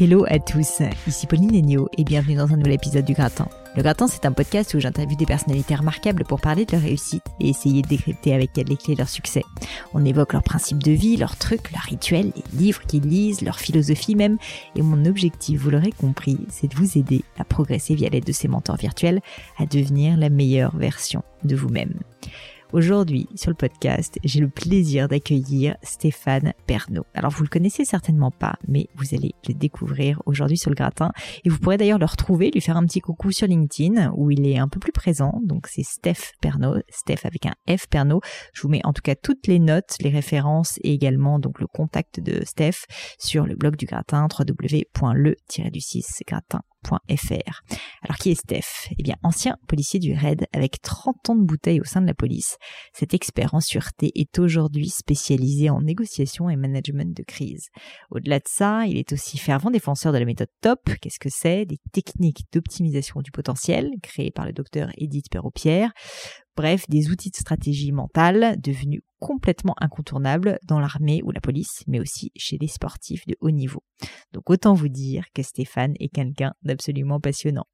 Hello à tous, ici Pauline Agneau et bienvenue dans un nouvel épisode du Gratin. Le Gratin, c'est un podcast où j'interviewe des personnalités remarquables pour parler de leur réussite et essayer de décrypter avec elles les clés de leur succès. On évoque leurs principes de vie, leurs trucs, leurs rituels, les livres qu'ils lisent, leur philosophie même. Et mon objectif, vous l'aurez compris, c'est de vous aider à progresser via l'aide de ces mentors virtuels à devenir la meilleure version de vous-même. Aujourd'hui, sur le podcast, j'ai le plaisir d'accueillir Stéphane Pernaud. Alors, vous le connaissez certainement pas, mais vous allez le découvrir aujourd'hui sur le gratin. Et vous pourrez d'ailleurs le retrouver, lui faire un petit coucou sur LinkedIn, où il est un peu plus présent. Donc, c'est Steph Pernaud, Steph avec un F Pernaud. Je vous mets en tout cas toutes les notes, les références et également donc le contact de Steph sur le blog du gratin, www.le-du6gratin alors qui est Steph? Eh bien ancien policier du RAID avec 30 ans de bouteille au sein de la police, cet expert en sûreté est aujourd'hui spécialisé en négociation et management de crise. Au-delà de ça, il est aussi fervent défenseur de la méthode TOP. Qu'est-ce que c'est? Des techniques d'optimisation du potentiel créées par le docteur Edith Perrault-Pierre Bref, des outils de stratégie mentale devenus complètement incontournables dans l'armée ou la police, mais aussi chez les sportifs de haut niveau. Donc autant vous dire que Stéphane est quelqu'un d'absolument passionnant.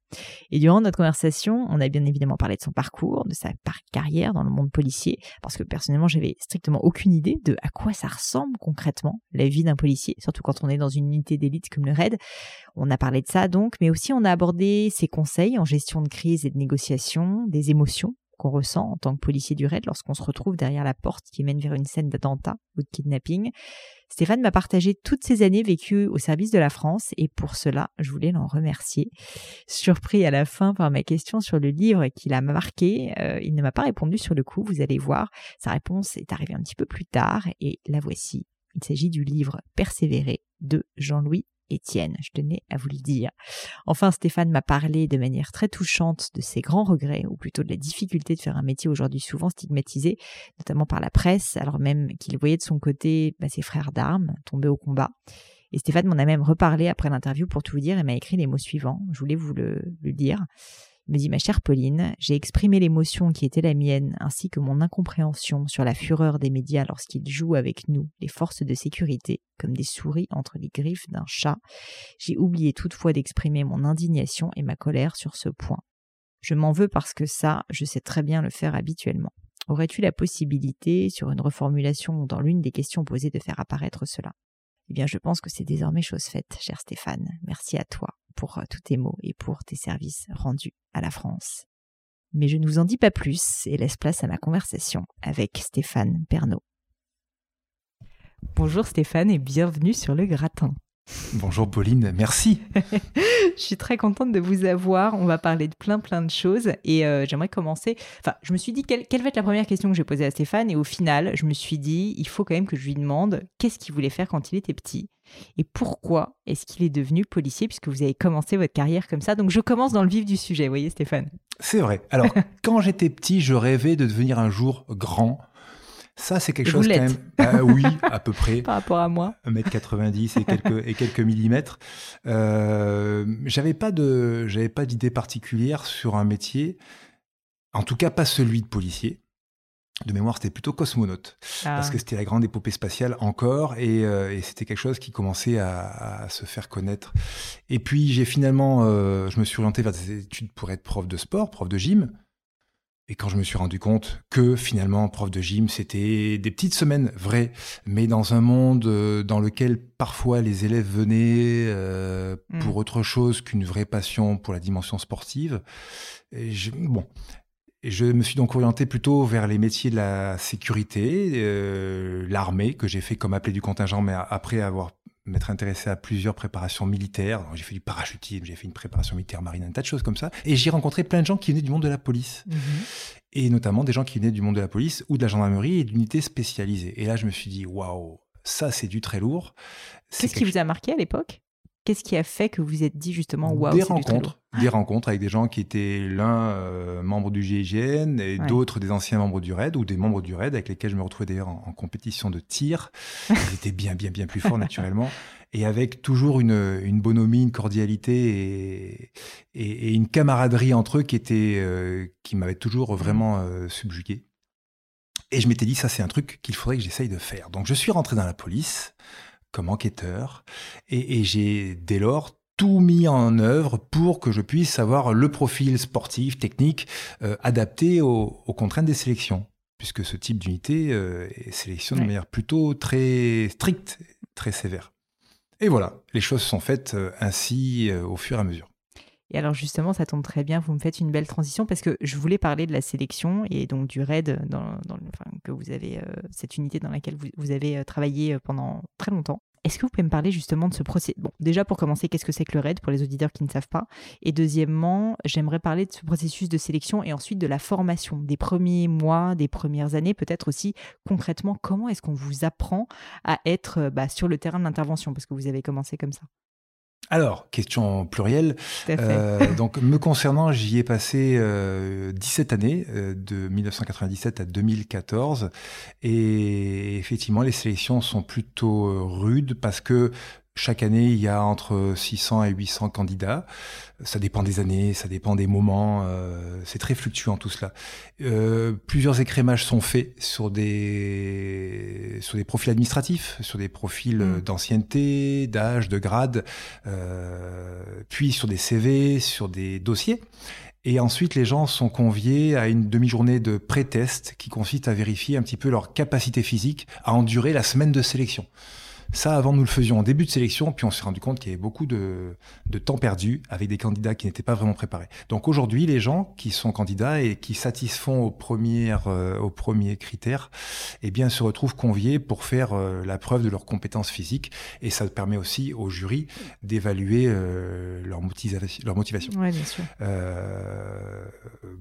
Et durant notre conversation, on a bien évidemment parlé de son parcours, de sa carrière dans le monde policier, parce que personnellement, j'avais strictement aucune idée de à quoi ça ressemble concrètement la vie d'un policier, surtout quand on est dans une unité d'élite comme le RAID. On a parlé de ça donc, mais aussi on a abordé ses conseils en gestion de crise et de négociation, des émotions ressent en tant que policier du raid lorsqu'on se retrouve derrière la porte qui mène vers une scène d'attentat ou de kidnapping. Stéphane m'a partagé toutes ces années vécues au service de la France et pour cela, je voulais l'en remercier. Surpris à la fin par ma question sur le livre qui l'a marqué, euh, il ne m'a pas répondu sur le coup, vous allez voir. Sa réponse est arrivée un petit peu plus tard et la voici. Il s'agit du livre Persévérer de Jean-Louis Étienne, je tenais à vous le dire. Enfin, Stéphane m'a parlé de manière très touchante de ses grands regrets, ou plutôt de la difficulté de faire un métier aujourd'hui souvent stigmatisé, notamment par la presse, alors même qu'il voyait de son côté bah, ses frères d'armes tomber au combat. Et Stéphane m'en a même reparlé après l'interview pour tout vous dire et m'a écrit les mots suivants. Je voulais vous le, le dire me dit ma chère Pauline, j'ai exprimé l'émotion qui était la mienne ainsi que mon incompréhension sur la fureur des médias lorsqu'ils jouent avec nous, les forces de sécurité, comme des souris entre les griffes d'un chat. J'ai oublié toutefois d'exprimer mon indignation et ma colère sur ce point. Je m'en veux parce que ça, je sais très bien le faire habituellement. Aurais-tu la possibilité, sur une reformulation dans l'une des questions posées, de faire apparaître cela? Eh bien, je pense que c'est désormais chose faite, cher Stéphane. Merci à toi pour euh, tous tes mots et pour tes services rendus à la France. Mais je ne vous en dis pas plus et laisse place à ma conversation avec Stéphane Pernaud. Bonjour Stéphane et bienvenue sur le gratin. Bonjour Pauline, merci. je suis très contente de vous avoir. On va parler de plein plein de choses et euh, j'aimerais commencer. Enfin, je me suis dit quelle, quelle, va être la première question que j'ai posée à Stéphane et au final, je me suis dit il faut quand même que je lui demande qu'est-ce qu'il voulait faire quand il était petit et pourquoi est-ce qu'il est devenu policier puisque vous avez commencé votre carrière comme ça. Donc je commence dans le vif du sujet, vous voyez Stéphane. C'est vrai. Alors quand j'étais petit, je rêvais de devenir un jour grand ça, c'est quelque chose quand même. Ah oui, à peu près. Par rapport à moi. 1m90 et quelques, et quelques millimètres. Euh, j'avais pas de, j'avais pas d'idée particulière sur un métier. En tout cas, pas celui de policier. De mémoire, c'était plutôt cosmonaute. Parce ah. que c'était la grande épopée spatiale encore. Et, euh, c'était quelque chose qui commençait à, se faire connaître. Et puis, j'ai finalement, euh, je me suis orienté vers des études pour être prof de sport, prof de gym. Et quand je me suis rendu compte que finalement, prof de gym, c'était des petites semaines vraies, mais dans un monde euh, dans lequel parfois les élèves venaient euh, pour autre chose qu'une vraie passion pour la dimension sportive. Et je, bon, je me suis donc orienté plutôt vers les métiers de la sécurité, euh, l'armée, que j'ai fait comme appelé du contingent, mais après avoir m'être intéressé à plusieurs préparations militaires. J'ai fait du parachutisme, j'ai fait une préparation militaire marine, un tas de choses comme ça. Et j'ai rencontré plein de gens qui venaient du monde de la police. Mhm. Et notamment des gens qui venaient du monde de la police ou de la gendarmerie et d'unités spécialisées. Et là, je me suis dit, waouh, ça, c'est du très lourd. Qu'est-ce qui vous a marqué à l'époque? Qu'est-ce qui a fait que vous vous êtes dit justement waouh Des rencontres, des rencontres avec des gens qui étaient l'un euh, membre du GIGN et d'autres des anciens membres du RAID ou des membres du RAID avec lesquels je me retrouvais d'ailleurs en, compétition de tir. Ils étaient bien, bien, bien plus forts naturellement et avec toujours une, une bonhomie, une cordialité et, et, une camaraderie entre eux qui était euh, qui m'avait toujours vraiment euh, subjugué. Et je m'étais dit ça c'est un truc qu'il faudrait que j'essaye de faire. Donc je suis rentré dans la police comme enquêteur. Et, j'ai dès lors tout mis en œuvre pour que je puisse avoir le profil sportif, technique, euh, adapté aux, contraintes des sélections. Puisque ce type d'unité euh, sélectionne de manière plutôt très stricte, très sévère. Et voilà, les choses sont faites euh, ainsi au fur et à mesure. Et alors justement, ça tombe très bien, vous me faites une belle transition parce que je voulais parler de la sélection et donc du RAID, dans, que vous avez, euh, cette unité dans laquelle vous, avez euh, travaillé euh, pendant très longtemps. Est-ce que vous pouvez me parler justement de ce processus Bon, déjà pour commencer, qu'est-ce que c'est que le RAID pour les auditeurs qui ne savent pas? Et deuxièmement, j'aimerais parler de ce processus de sélection et ensuite de la formation, des premiers mois, des premières années, peut-être aussi concrètement, comment est-ce qu'on vous apprend à être bah, sur le terrain de l'intervention? Parce que vous avez commencé comme ça. Alors, question plurielle. Euh, donc, me concernant, j'y ai passé 17 euh, années, euh, de 1997 à 2014. Et effectivement, les sélections sont plutôt rudes parce que chaque année, il y a entre 600 et 800 candidats. Ça dépend des années, ça dépend des moments. Euh, c'est très fluctuant tout cela. Euh, plusieurs écrémages sont faits sur des sur des profils administratifs, sur des profils mmh. d'ancienneté, d'âge, de grade, euh, puis sur des CV, sur des dossiers. Et ensuite, les gens sont conviés à une demi-journée de pré-test qui consiste à vérifier un petit peu leur capacité physique à endurer la semaine de sélection. Ça, avant, nous le faisions en début de sélection, puis on s'est rendu compte qu'il y avait beaucoup de, de, temps perdu avec des candidats qui n'étaient pas vraiment préparés. Donc aujourd'hui, les gens qui sont candidats et qui satisfont aux premières, euh, aux premiers critères, eh bien, se retrouvent conviés pour faire euh, la preuve de leurs compétences physiques. Et ça permet aussi au jury d'évaluer euh, leur, motivation, leur motivation. Ouais, bien sûr.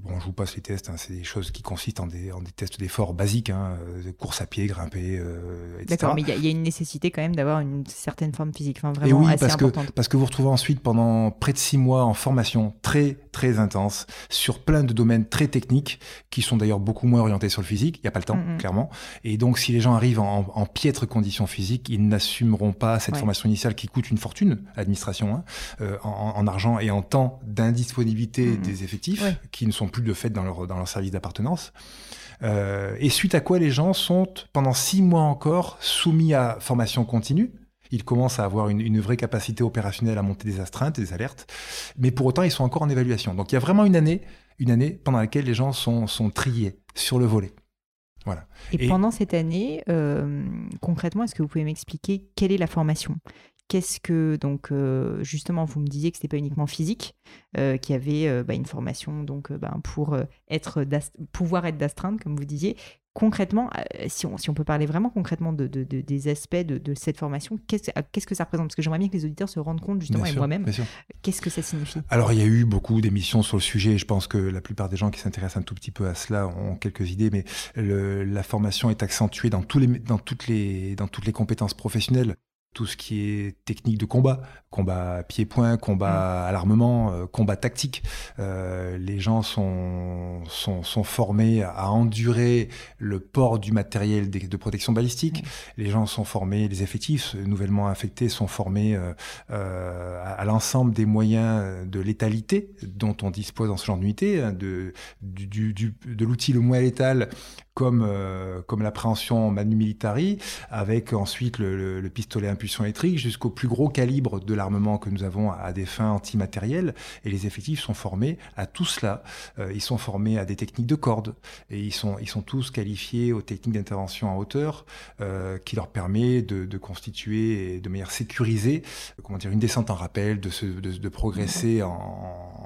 bon, je vous passe les tests. Hein, c'est des choses qui consistent en des, en des tests d'effort basiques, hein, course à pied, grimper, etc. D'accord, mais il y, y, a une nécessité quand même d'avoir une certaine forme physique, enfin, vraiment oui, assez parce importante. Que, parce que vous retrouvez ensuite pendant près de six mois en formation très très intense sur plein de domaines très techniques qui sont d'ailleurs beaucoup moins orientés sur le physique. Il n'y a pas le temps, clairement. Et donc si les gens arrivent en, en piètre condition physique, ils n'assumeront pas cette formation initiale qui coûte une fortune, l'administration, hein, euh, en, en, argent et en temps d'indisponibilité des effectifs qui ne sont plus de fait dans leur, dans leur service d'appartenance. Euh, et suite à quoi les gens sont pendant six mois encore soumis à formation continue. Ils commencent à avoir une, une, vraie capacité opérationnelle à monter des astreintes, des alertes, mais pour autant ils sont encore en évaluation. Donc il y a vraiment une année, une année pendant laquelle les gens sont, sont triés sur le volet. Voilà. Et, pendant cette année, euh, concrètement, est-ce que vous pouvez m'expliquer quelle est la formation? Qu'est-ce que donc euh, justement vous me disiez que c'était pas uniquement physique, euh, qu'il y avait euh, bah, une formation donc ben, pour être pouvoir être d'astreinte comme vous disiez. Concrètement, si on, si on peut parler vraiment concrètement de, des aspects de, cette formation, qu'est-ce que ça représente? Parce que j'aimerais bien que les auditeurs se rendent compte justement et moi-même, qu'est-ce que ça signifie? Alors il y a eu beaucoup d'émissions sur le sujet. Je pense que la plupart des gens qui s'intéressent un tout petit peu à cela ont quelques idées, mais la formation est accentuée dans, tous les, dans, toutes les, dans toutes les compétences professionnelles tout ce qui est technique de combat, combat pied-point, combat mm. à l'armement, euh, combat tactique. Euh, les gens sont, sont, sont, formés à endurer le port du matériel de, protection balistique. Mm. Les gens sont formés, les effectifs nouvellement infectés sont formés euh, euh à, l'ensemble des moyens de létalité dont on dispose dans ce genre d'unité, hein, de, du, du, de l'outil le moins létal comme, euh, comme l'appréhension manu militari, avec ensuite le, pistolet à impulsion électrique, jusqu'au plus gros calibre de l'armement que nous avons à des fins antimatérielles. Et les effectifs sont formés à tout cela. Euh, ils sont formés à des techniques de corde, et ils sont, ils sont tous qualifiés aux techniques d'intervention en hauteur, euh, qui leur permet de, de, constituer de manière sécurisée, comment dire, une descente en rappel, de, se, de, de progresser en,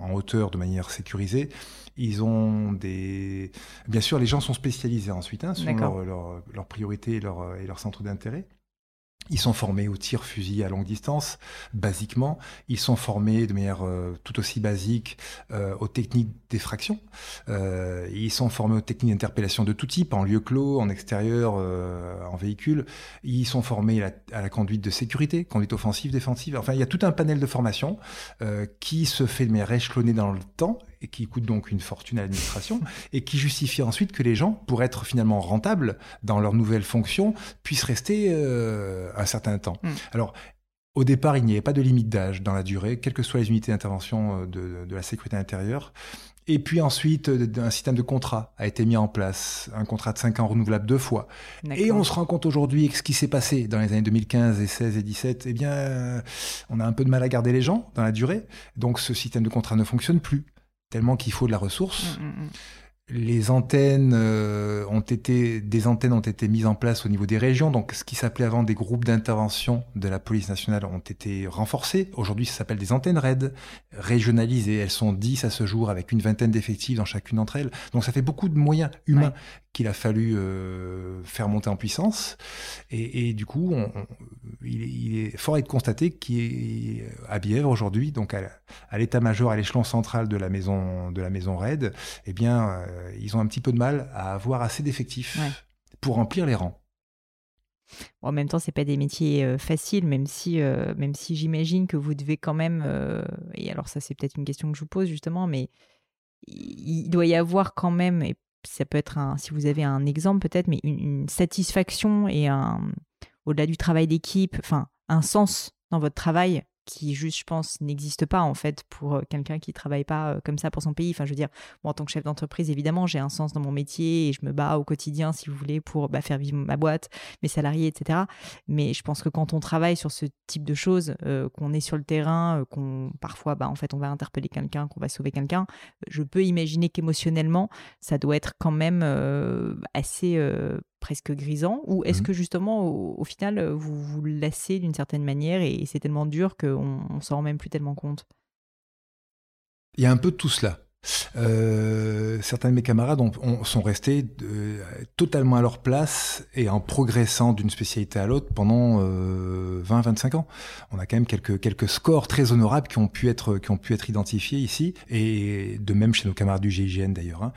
en, hauteur de manière sécurisée. Ils ont des... Bien sûr, les gens sont spécialisés ensuite hein, selon leurs leur, priorités et leurs leur centres d'intérêt. Ils sont formés au tir fusil à longue distance, basiquement. Ils sont formés de manière euh, tout aussi basique euh, aux techniques d'effraction. Euh, ils sont formés aux techniques d'interpellation de tout type, en lieu clos, en extérieur, en véhicule. Ils sont formés à la, à la, conduite de sécurité, conduite offensive, défensive. Enfin, il y a tout un panel de formation qui se fait de manière échelonnée dans le temps et qui coûte donc une fortune à l'administration, et qui justifie ensuite que les gens, pour être finalement rentables dans leur nouvelle fonction, puissent rester euh, un certain temps. Mm. Alors, au départ, il n'y avait pas de limite d'âge dans la durée, quelles que soient les unités d'intervention euh, de, de, la sécurité intérieure. Et puis ensuite, euh, un système de contrat a été mis en place, un contrat de 5 ans renouvelable deux fois. Et on se rend compte aujourd'hui que ce qui s'est passé dans les années 2015 et 16 et 17, eh bien, on a un peu de mal à garder les gens dans la durée. Donc ce système de contrat ne fonctionne plus tellement qu'il faut de la ressource. Mm, mm, mm les antennes euh, ont été, des antennes ont été mises en place au niveau des régions. Donc, ce qui s'appelait avant des groupes d'intervention de la police nationale ont été renforcés. Aujourd'hui, ça s'appelle des antennes RAID, régionalisées. Elles sont 10 à ce jour avec une vingtaine d'effectifs dans chacune d'entre elles. Donc, ça fait beaucoup de moyens humains qu'il a fallu euh, faire monter en puissance. Et, et du coup, on, il, est, il, est fort à être constaté qu'à Bièvre aujourd'hui, donc à, l'état-major, à l'échelon central de la maison de la maison RAID, eh bien, euh, ils ont un petit peu de mal à avoir assez d'effectifs pour remplir les rangs. en même temps, c'est pas des métiers euh, faciles, même si, euh, même si j'imagine que vous devez quand même. et alors, ça, c'est peut-être une question que je vous pose justement, mais il doit y avoir quand même, et ça peut être un, si vous avez un exemple peut-être, mais une, satisfaction et un, au-delà du travail d'équipe, enfin, un sens dans votre travail qui juste, je pense, n'existe pas en fait pour euh, quelqu'un qui travaille pas euh, comme ça pour son pays. Enfin, je veux dire, moi en tant que chef d'entreprise, évidemment, j'ai un sens dans mon métier et je me bats au quotidien, si vous voulez, pour bah, faire vivre ma boîte, mes salariés, etc. Mais je pense que quand on travaille sur ce type de choses, euh, qu'on est sur le terrain, qu'on parfois, bah, en fait, on va interpeller quelqu'un, qu'on va sauver quelqu'un, je peux imaginer qu'émotionnellement, ça doit être quand même assez presque grisant Ou est-ce mmh que justement, au, final, vous vous lassez d'une certaine manière et c'est tellement dur qu'on ne s'en rend même plus tellement compte? Il y a un peu de tout cela. Euh, certains de mes camarades sont restés euh, totalement à leur place et en progressant d'une spécialité à l'autre pendant 20-25 euh, ans. On a quand même quelques, quelques scores très honorables qui ont pu être, qui ont pu être identifiés ici et de même chez nos camarades du GIGN d'ailleurs. Hein.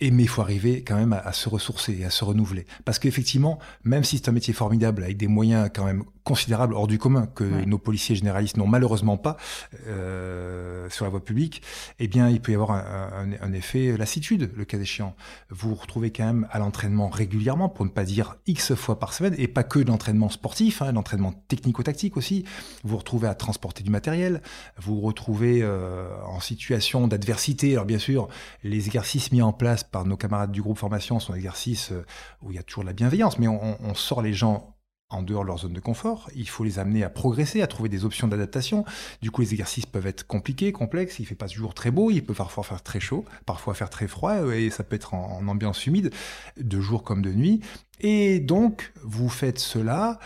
Et mais il faut arriver quand même à, à, se ressourcer et à se renouveler. Parce qu'effectivement, même si c'est un métier formidable avec des moyens quand même considérable hors du commun que nos policiers généralistes n'ont malheureusement pas euh, sur la voie publique, eh bien, il peut y avoir un, un, un, effet lassitude, le cas échéant. Vous vous retrouvez quand même à l'entraînement régulièrement, pour ne pas dire X fois par semaine, et pas que l'entraînement sportif, hein, l'entraînement technico-tactique aussi. Vous vous retrouvez à transporter du matériel, vous vous retrouvez euh, en situation d'adversité. Alors bien sûr, les exercices mis en place par nos camarades du groupe formation sont des exercices euh, où il y a toujours de la bienveillance, mais on, on sort les gens en dehors de leur zone de confort. Il faut les amener à progresser, à trouver des options d'adaptation. Du coup, les exercices peuvent être compliqués, complexes. Il fait pas toujours très beau. Il peut parfois faire très chaud, parfois faire très froid, et ça peut être en, ambiance humide, de jour comme de nuit. Et donc, vous faites cela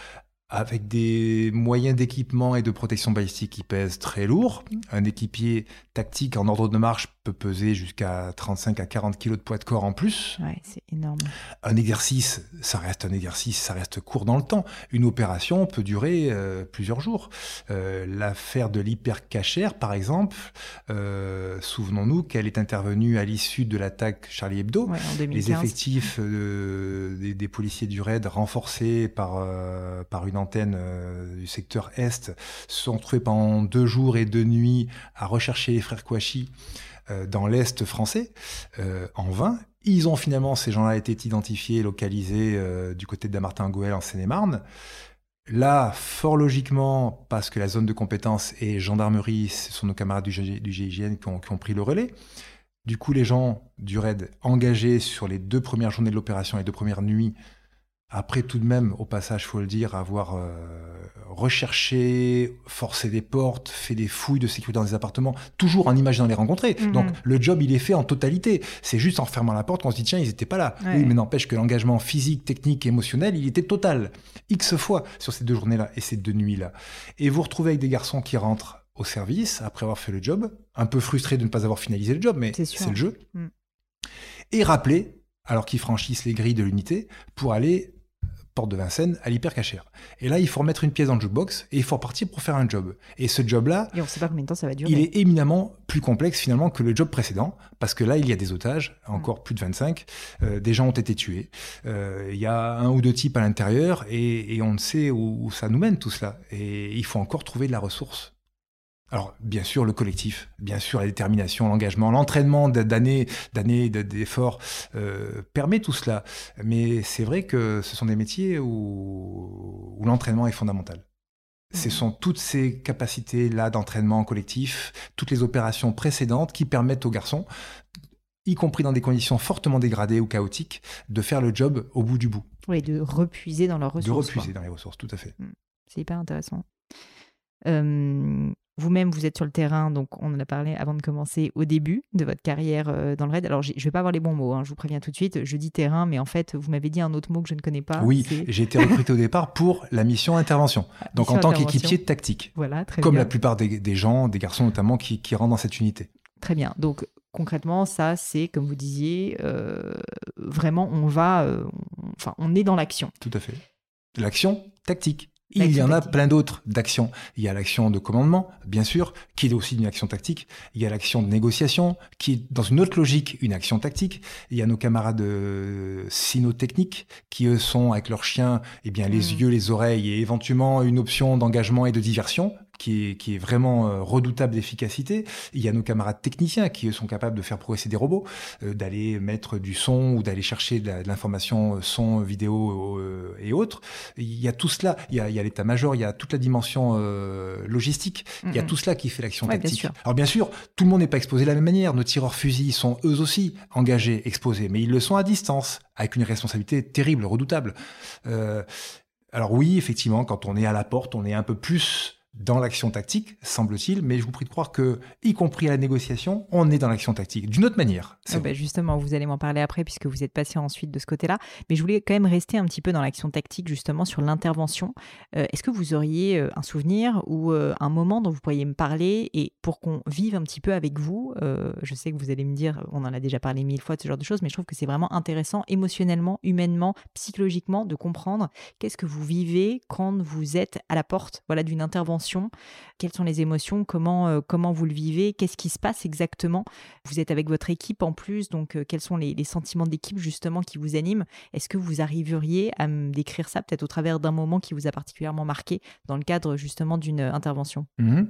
avec des moyens d'équipement et de protection balistique qui pèsent très lourd. Un équipier tactique en ordre de marche peut peser jusqu'à 35 à 40 kg de poids de corps en plus. Ouais, c'est énorme. Un exercice, ça reste un exercice, ça reste court dans le temps. Une opération peut durer euh, plusieurs jours. Euh, L'affaire de l'hypercachère, par exemple, euh, souvenons-nous qu'elle est intervenue à l'issue de l'attaque Charlie Hebdo. Ouais, en 2015. Les effectifs des, des, policiers du RAID renforcés par, par une antenne du secteur Est sont trouvés pendant deux jours et deux nuits à rechercher les frères Kouachi euh, dans l'Est français, euh, en vain. Ils ont finalement, ces gens-là, été identifiés, localisés du côté de Damartin-Gouel en Seine-et-Marne. Là, fort logiquement, parce que la zone de compétence est gendarmerie, ce sont nos camarades du, GIGN qui ont, qui ont pris le relais. Du coup, les gens du RAID engagés sur les deux premières journées de l'opération, les deux premières nuits, après tout de même, au passage, faut le dire, avoir euh, recherché, forcé des portes, fait des fouilles de sécurité dans des appartements, toujours en imaginant les rencontrer. Mhm. Donc le job, il est fait en totalité. C'est juste en fermant la porte qu'on se dit, tiens, ils n'étaient pas là. Ouais. Oui, mais n'empêche que l'engagement physique, technique, émotionnel, il était total. X fois sur ces deux journées-là et ces deux nuits-là. Et vous retrouvez avec des garçons qui rentrent au service après avoir fait le job, un peu frustrés de ne pas avoir finalisé le job, mais c'est le jeu. Mm. Et rappelés, alors qu'ils franchissent les grilles de l'unité, pour aller porte de Vincennes à l'hypercachère. Et là, il faut remettre une pièce dans le jukebox et il faut repartir pour faire un job. Et ce job-là, Et on ne sait pas combien de temps ça va durer. il est éminemment plus complexe finalement que le job précédent, parce que là, il y a des otages, encore plus de 25, euh, des gens ont été tués, euh, il y a un ou deux types à l'intérieur, et, et on ne sait où, où ça nous mène tout cela. Et il faut encore trouver de la ressource. Alors, bien sûr, le collectif, bien sûr, la détermination, l'engagement, l'entraînement d'années, d'années de- d'efforts euh, permet tout cela. Mais c'est vrai que ce sont des métiers où, où l'entraînement est fondamental. Ce Mhm. sont toutes ces capacités-là d'entraînement collectif, toutes les opérations précédentes qui permettent aux garçons, y compris dans des conditions fortement dégradées ou chaotiques, de faire le job au bout du bout, Oui, de repuiser dans leurs ressources. de quoi. repuiser dans les ressources, tout à fait. C'est hyper intéressant. Euh, Vous-même, vous êtes sur le terrain, donc on en a parlé avant de commencer au début de votre carrière euh, dans le raid. Alors, je vais pas avoir les bons mots, hein, je vous préviens tout de suite. Je dis terrain, mais en fait, vous m'avez dit un autre mot que je ne connais pas. oui, j'ai été recruté au départ pour la mission intervention, donc mission en tant qu'équipier tactique, Voilà, très comme bien. la plupart des, des gens, des garçons notamment, qui, qui rentrent dans cette unité. Très bien. Donc, concrètement, ça, c'est, comme vous disiez, euh, vraiment, on va, euh, on- enfin, on est dans l'action. Tout à fait. L'action tactique. Il y en a plein d'autres d'actions. Il y a l'action de commandement, bien sûr, qui est aussi une action tactique. Il y a l'action de négociation, qui est dans une autre logique une action tactique. Il y a nos camarades euh, cynotechniques, qui eux sont avec leurs chiens, eh bien les Mm. yeux, les oreilles, et éventuellement une option d'engagement et de diversion, qui est, qui est vraiment euh, redoutable d'efficacité. Il y a nos camarades techniciens, qui eux sont capables de faire progresser des robots, euh, d'aller mettre du son ou d'aller chercher de l'information euh, son, vidéo euh, et autres. Il y a tout cela. Il y a, l'état-major, il y a toute la dimension euh, logistique. Il y a tout cela qui fait l'action Ouais, tactique. Alors bien sûr, tout le monde n'est pas exposé de la même manière. Nos tireurs fusils sont eux aussi engagés, exposés, mais ils le sont à distance, avec une responsabilité terrible, redoutable. Euh, alors oui, effectivement, quand on est à la porte, on est un peu plus dans l'action tactique, semble-t-il, mais je vous prie de croire que, y compris à la négociation, on est dans l'action tactique, d'une autre manière. Ah bah, justement, vous allez m'en parler après puisque vous êtes passé ensuite de ce côté-là. Mais je voulais quand même rester un petit peu dans l'action tactique, justement, sur l'intervention. Euh, Est-ce que vous auriez euh, un souvenir ou euh, un moment dont vous pourriez me parler et pour qu'on vive un petit peu avec vous euh, Je sais que vous allez me dire, on en a déjà parlé mille fois de ce genre de choses, mais je trouve que c'est vraiment intéressant émotionnellement, humainement, psychologiquement de comprendre qu'est-ce que vous vivez quand vous êtes à la porte voilà, d'une intervention. Quelles sont les émotions? Comment, euh, comment vous le vivez? Qu'est-ce qui se passe exactement? Vous êtes avec votre équipe en plus, donc euh, quels sont les, sentiments d'équipe justement qui vous animent? Est-ce que vous arriveriez à me décrire ça peut-être au travers d'un moment qui vous a particulièrement marqué dans le cadre justement d'une euh, intervention? Mhm.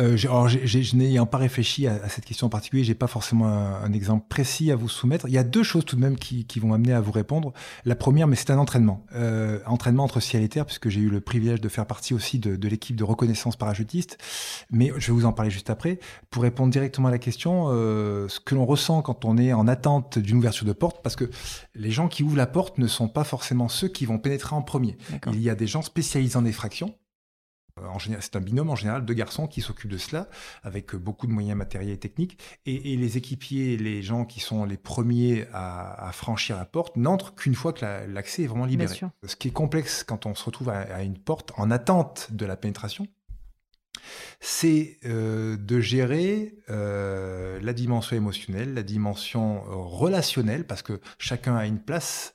Euh, alors, je n'ayant pas réfléchi à, à cette question en particulier, j'ai pas forcément un, un exemple précis à vous soumettre. Il y a deux choses tout de même qui, qui vont m'amener à vous répondre. La première, mais c'est un entraînement, euh, entraînement entre ciel et terre, puisque j'ai eu le privilège de faire partie aussi de, de l'équipe de reconnaissance parachutiste. Mais je vais vous en parler juste après. Pour répondre directement à la question, euh, ce que l'on ressent quand on est en attente d'une ouverture de porte, parce que les gens qui ouvrent la porte ne sont pas forcément ceux qui vont pénétrer en premier. Il y a des gens spécialisés en effraction. C'est un binôme en général de garçons qui s'occupent de cela, avec beaucoup de moyens matériels et techniques. Et, et les équipiers, les gens qui sont les premiers à, à franchir la porte, n'entrent qu'une fois que la- l'accès est vraiment libéré. Ce qui est complexe quand on se retrouve à, à une porte en attente de la pénétration, c'est euh, de gérer euh, la dimension émotionnelle, la dimension euh, relationnelle, parce que chacun a une place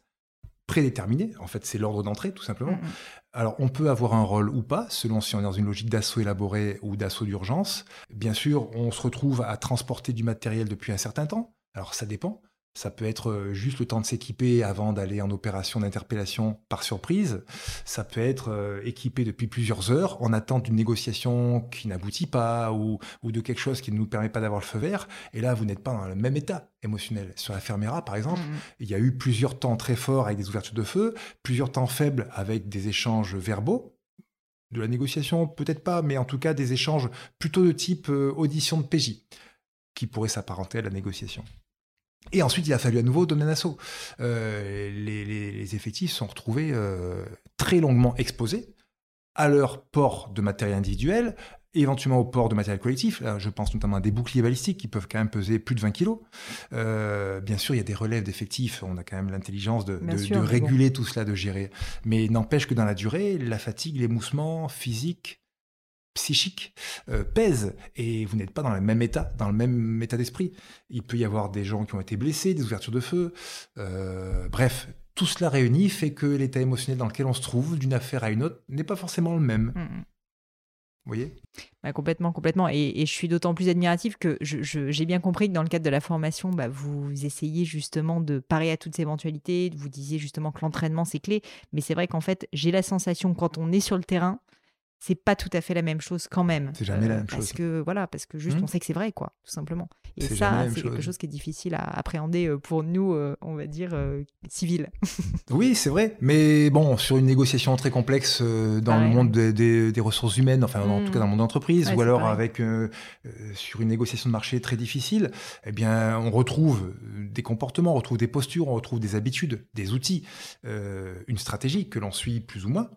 prédéterminée. En fait, c'est l'ordre d'entrée, tout simplement. Mm, mm. Alors, on peut avoir un rôle ou pas, selon si on est dans une logique d'assaut élaboré ou d'assaut d'urgence. Bien sûr, on se retrouve à transporter du matériel depuis un certain temps. Alors, ça dépend. Ça peut être euh, juste le temps de s'équiper avant d'aller en opération d'interpellation par surprise. Ça peut être euh, équipé depuis plusieurs heures en attente d'une négociation qui n'aboutit pas ou, ou de quelque chose qui ne nous permet pas d'avoir le feu vert. Et là, vous n'êtes pas dans le même état émotionnel. Sur la Fermera, par exemple, Mm, mm. il y a eu plusieurs temps très forts avec des ouvertures de feu, plusieurs temps faibles avec des échanges verbaux. De la négociation, peut-être pas, mais en tout cas des échanges plutôt de type euh, audition de PJ. qui pourrait s'apparenter à la négociation. Et ensuite, il a fallu à nouveau donner un assaut. Euh, les, effectifs sont retrouvés euh, très longuement exposés à leur port de matériel individuel, éventuellement au port de matériel collectif. Là, je pense notamment à des boucliers balistiques qui peuvent quand même peser plus de 20 kilos. Euh, bien sûr, il y a des relèves d'effectifs. On a quand même l'intelligence de, réguler tout cela, de gérer. Mais n'empêche que dans la durée, la fatigue, l'émoussement physique, psychique euh, pèse et vous n'êtes pas dans le même état, dans le même état d'esprit. Il peut y avoir des gens qui ont été blessés, des ouvertures de feu. Euh, bref, tout cela réuni fait que l'état émotionnel dans lequel on se trouve d'une affaire à une autre n'est pas forcément le même. Mm, mm. Vous voyez? Bah, Complètement, complètement. Et, je suis d'autant plus admirative que j'ai bien compris que dans le cadre de la formation, bah, vous essayez justement de parer à toutes ces éventualités. Vous disiez justement que l'entraînement, c'est clé. Mais c'est vrai qu'en fait, j'ai la sensation, quand on est sur le terrain, c'est pas tout à fait la même chose quand même. C'est jamais la même parce chose. Que, voilà, parce que juste, mmh. on sait que c'est vrai, quoi, tout simplement. Et ça, c'est quelque chose qui est difficile à appréhender euh, pour nous, euh, on va dire, euh, civils. oui, c'est vrai. Mais bon, sur une négociation très complexe dans le monde des, des, ressources humaines, enfin, en tout cas dans le mmh. monde d'entreprise, ou alors avec sur une négociation de marché très difficile, eh bien, on retrouve des comportements, on retrouve des postures, on retrouve des habitudes, des outils, une stratégie que l'on suit plus ou moins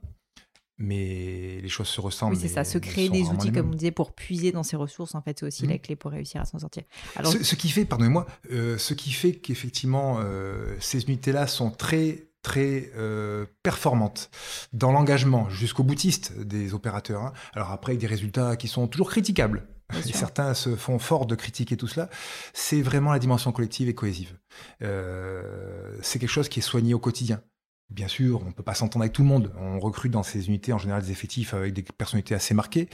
mais les choses se ressemblent. Oui, c'est ça, se créer des outils, comme on disait, pour puiser dans ses ressources, en fait, c'est aussi la mmh. clé pour réussir à s'en sortir. Alors... Ce, qui fait, pardonnez-moi, euh, ce qui fait qu'effectivement, euh, ces unités-là sont très très euh, performantes dans l'engagement jusqu'au boutiste des opérateurs. Hein. Alors après, avec des résultats qui sont toujours critiquables. Et certains se font fort de critiquer tout cela. C'est vraiment la dimension collective et cohésive. c'est quelque chose qui est soigné au quotidien. Bien sûr, on ne peut pas s'entendre avec tout le monde. On recrute dans ces unités en général des effectifs avec des personnalités assez marquées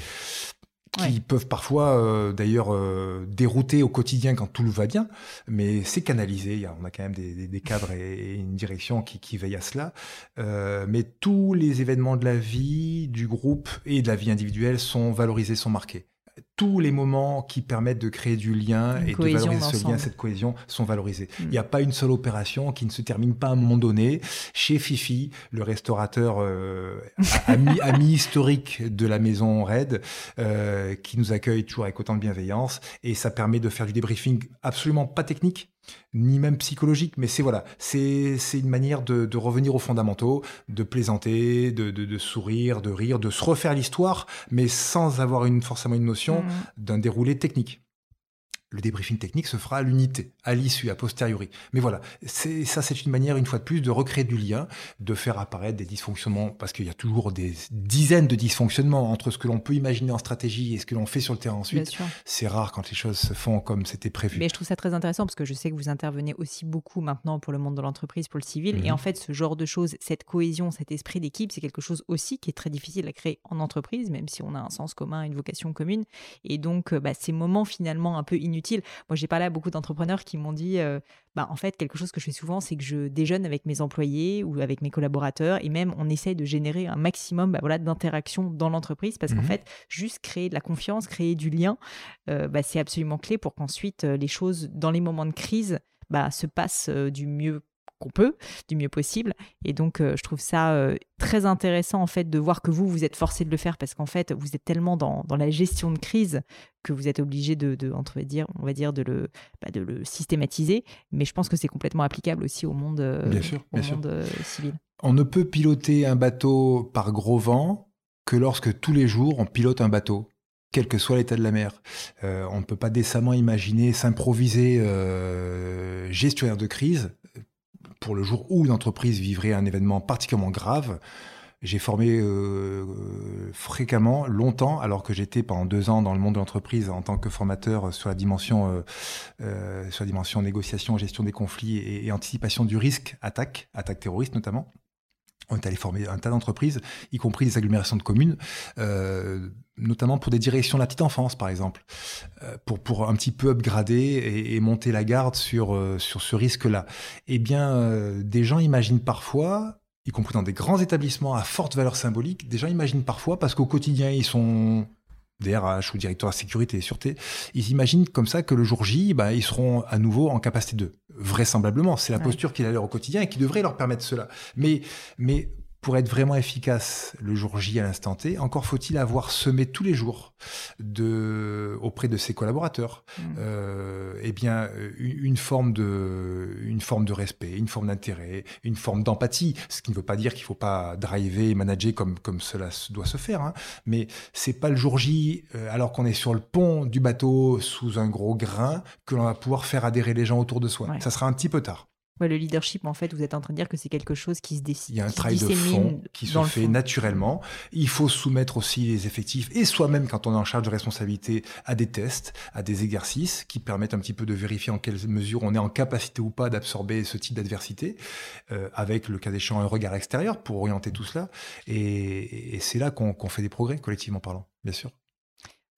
qui peuvent parfois euh, d'ailleurs euh, dérouter au quotidien quand tout va bien, mais c'est canalisé. on a quand même des, cadres et, une direction qui, qui veillent à cela. Euh, mais tous les événements de la vie du groupe et de la vie individuelle sont valorisés, sont marqués tous les moments qui permettent de créer du lien et de valoriser ce lien, cette cohésion sont valorisés. Mm. Il n'y a pas une seule opération qui ne se termine pas à un moment donné. Chez Fifi, le restaurateur euh, ami, historique de la maison Red, euh, qui nous accueille toujours avec autant de bienveillance, et ça permet de faire du débriefing absolument pas technique, ni même psychologique, mais c'est voilà, c'est une manière de, revenir aux fondamentaux, de plaisanter, de, sourire, de rire, de se refaire l'histoire, mais sans avoir une, forcément une notion mmh. d'un déroulé technique. Le débriefing technique se fera à l'unité, à l'issue, a posteriori. Mais voilà, c'est ça, c'est une manière, une fois de plus, de recréer du lien, de faire apparaître des dysfonctionnements, parce qu'il y a toujours des dizaines de dysfonctionnements entre ce que l'on peut imaginer en stratégie et ce que l'on fait sur le terrain ensuite. C'est rare quand les choses se font comme c'était prévu. Mais je trouve ça très intéressant parce que je sais que vous intervenez aussi beaucoup maintenant pour le monde de l'entreprise, pour le civil. Et en mhm. fait, ce genre de choses, cette cohésion, cet esprit d'équipe, c'est quelque chose aussi qui est très difficile à créer en entreprise, même si on a un sens commun, une vocation commune. Et donc, euh, bah, ces moments finalement un peu inutiles moi, j'ai parlé à beaucoup d'entrepreneurs qui m'ont dit, euh, bah, en fait, quelque chose que je fais souvent, c'est que je déjeune avec mes employés ou avec mes collaborateurs et même on essaye de générer un maximum bah, voilà, d'interaction dans l'entreprise parce qu'en mmh fait, juste créer de la confiance, créer du lien, euh, bah, c'est absolument clé pour qu'ensuite euh, les choses, dans les moments de crise, bah, se passent du mieux qu'on peut, du mieux possible. Et donc, euh, je trouve ça euh, très intéressant, en fait, de voir que vous, vous êtes forcé de le faire parce qu'en fait, vous êtes tellement dans, dans, la gestion de crise que vous êtes obligé de, de entre dire, on va dire, de le, bah, de le systématiser. Mais je pense que c'est complètement applicable aussi au monde, euh, bien sûr, au monde civil. On ne peut piloter un bateau par gros vent que lorsque tous les jours on pilote un bateau quel que soit l'état de la mer. on ne peut pas décemment imaginer s'improviser gestionnaire de crise pour le jour où une entreprise vivrait un événement particulièrement grave. J'ai formé euh, fréquemment, longtemps, alors que j'étais pendant deux ans dans le monde de l'entreprise en tant que formateur sur la dimension, euh, euh, sur la dimension négociation, gestion des conflits et, anticipation du risque, attaque, attaque terroriste notamment. On est allé former un tas d'entreprises, y compris des agglomérations de communes, notamment pour des directions de la petite enfance, par exemple, euh, pour, un petit peu upgrader et, monter la garde sur, euh, sur ce risque-là. Eh bien, euh, des gens imaginent parfois, y compris dans des grands établissements à forte valeur symbolique, des gens imaginent parfois, parce qu'au quotidien, ils sont DRH ou directeur de sécurité et sûreté, ils imaginent comme ça que le jour J, bah, ils seront à nouveau en capacité de. Vraisemblablement, c'est la posture qu'il a leur au quotidien et qui devrait leur permettre cela. Mais, mais pour être vraiment efficace le jour J à l'instant T, encore faut-il avoir semé tous les jours de, auprès de ses collaborateurs mmh. euh, eh bien, une, forme de, une forme de respect, une forme d'intérêt, une forme d'empathie. Ce qui ne veut pas dire qu'il ne faut pas driver et manager comme, comme cela doit se faire. Hein. Mais c'est pas le jour J, euh, alors qu'on est sur le pont du bateau sous un gros grain, que l'on va pouvoir faire adhérer les gens autour de soi. Ça sera un petit peu tard. Ouais, le leadership, en fait, vous êtes en train de dire que c'est quelque chose qui se décide. Il y a un travail de fond qui se fait naturellement. Il faut soumettre aussi les effectifs et soi-même, quand on est en charge de responsabilité, à des tests, à des exercices qui permettent un petit peu de vérifier en quelle mesure on est en capacité ou pas d'absorber ce type d'adversité, euh, avec le cas échéant un regard extérieur pour orienter tout cela. Et, c'est là qu'on fait des progrès, collectivement parlant, bien sûr.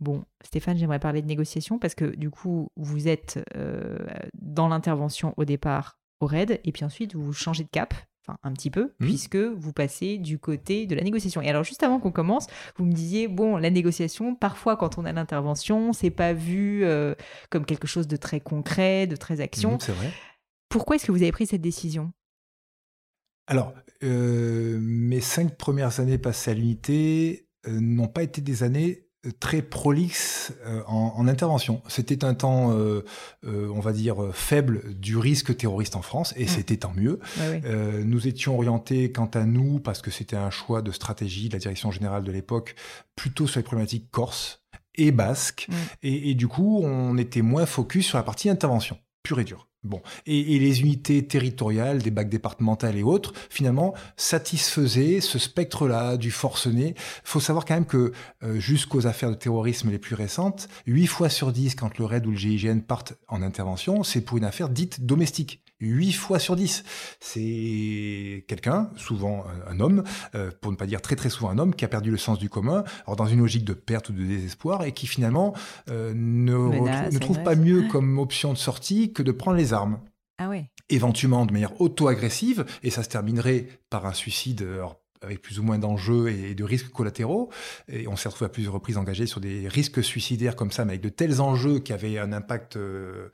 Bon, Stéphane, j'aimerais parler de négociation parce que du coup, vous êtes euh, dans l'intervention au départ au RAID, et puis ensuite vous changez de cap, enfin un petit peu, mmh. puisque vous passez du côté de la négociation. Et alors juste avant qu'on commence, vous me disiez, bon, la négociation, parfois quand on a l'intervention, c'est pas vu euh, comme quelque chose de très concret, de très action. Mmh, c'est vrai. Pourquoi est-ce que vous avez pris cette décision? Alors, euh, mes cinq premières années passées à l'unité euh, n'ont pas été des années très prolixe euh, en, intervention. C'était un temps, euh, euh, on va dire, faible du risque terroriste en France, et mm. c'était tant mieux. nous étions orientés, quant à nous, parce que c'était un choix de stratégie de la direction générale de l'époque, plutôt sur les problématiques corse et basque, mm. et, et, du coup, on était moins focus sur la partie intervention, pure et dure. Bon. Et, les unités territoriales, des bacs départementales et autres, finalement, satisfaisaient ce spectre-là du forcené. faut savoir quand même que euh, jusqu'aux affaires de terrorisme les plus récentes, 8 fois sur 10, quand le RAID ou le GIGN partent en intervention, c'est pour une affaire dite domestique. 8 fois sur 10. C'est quelqu'un, souvent un homme, euh, pour ne pas dire très très souvent un homme, qui a perdu le sens du commun, alors dans une logique de perte ou de désespoir, et qui finalement euh, ne, ne trouve pas mieux comme option de sortie que de prendre les armes. Ah ouais. Éventuellement de manière auto-agressive, et ça se terminerait par un suicide avec plus ou moins d'enjeux et de risques collatéraux. Et on s'est retrouvé à plusieurs reprises engagé sur des risques suicidaires comme ça, mais avec de tels enjeux qui avaient un impact euh,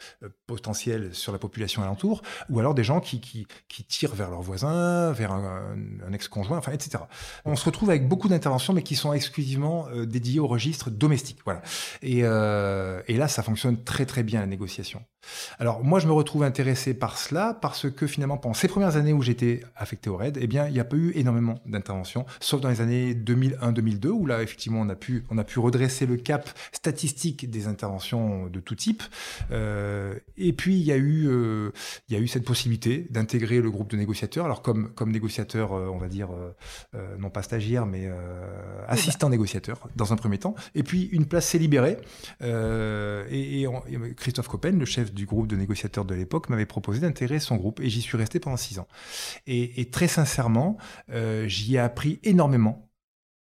potentiel sur la population alentour, ou alors des gens qui, qui, tirent vers leurs voisins, vers un, ex-conjoint, enfin, etc. On se retrouve avec beaucoup d'interventions, mais qui sont exclusivement euh, dédiées au registre domestique. Voilà. Et, euh, et là, ça fonctionne très très bien la négociation. Alors moi, je me retrouve intéressé par cela parce que finalement, pendant ces premières années où j'étais affecté au RAID, eh bien, il n'y a pas eu énormément d'interventions, sauf dans les années 2001-2002 où là, effectivement, on a pu on a pu redresser le cap statistique des interventions de tout type. Euh, et puis il y a eu euh, y a eu cette possibilité d'intégrer le groupe de négociateurs. Alors comme comme négociateur, euh, on va dire non pas stagiaire, mais assistant négociateur dans un premier temps. Et puis une place s'est libérée et, Christophe Coppen, le chef du groupe de négociateurs de l'époque m'avait proposé d'intégrer son groupe et j'y suis resté pendant six ans. Et, très sincèrement, euh, j'y ai appris énormément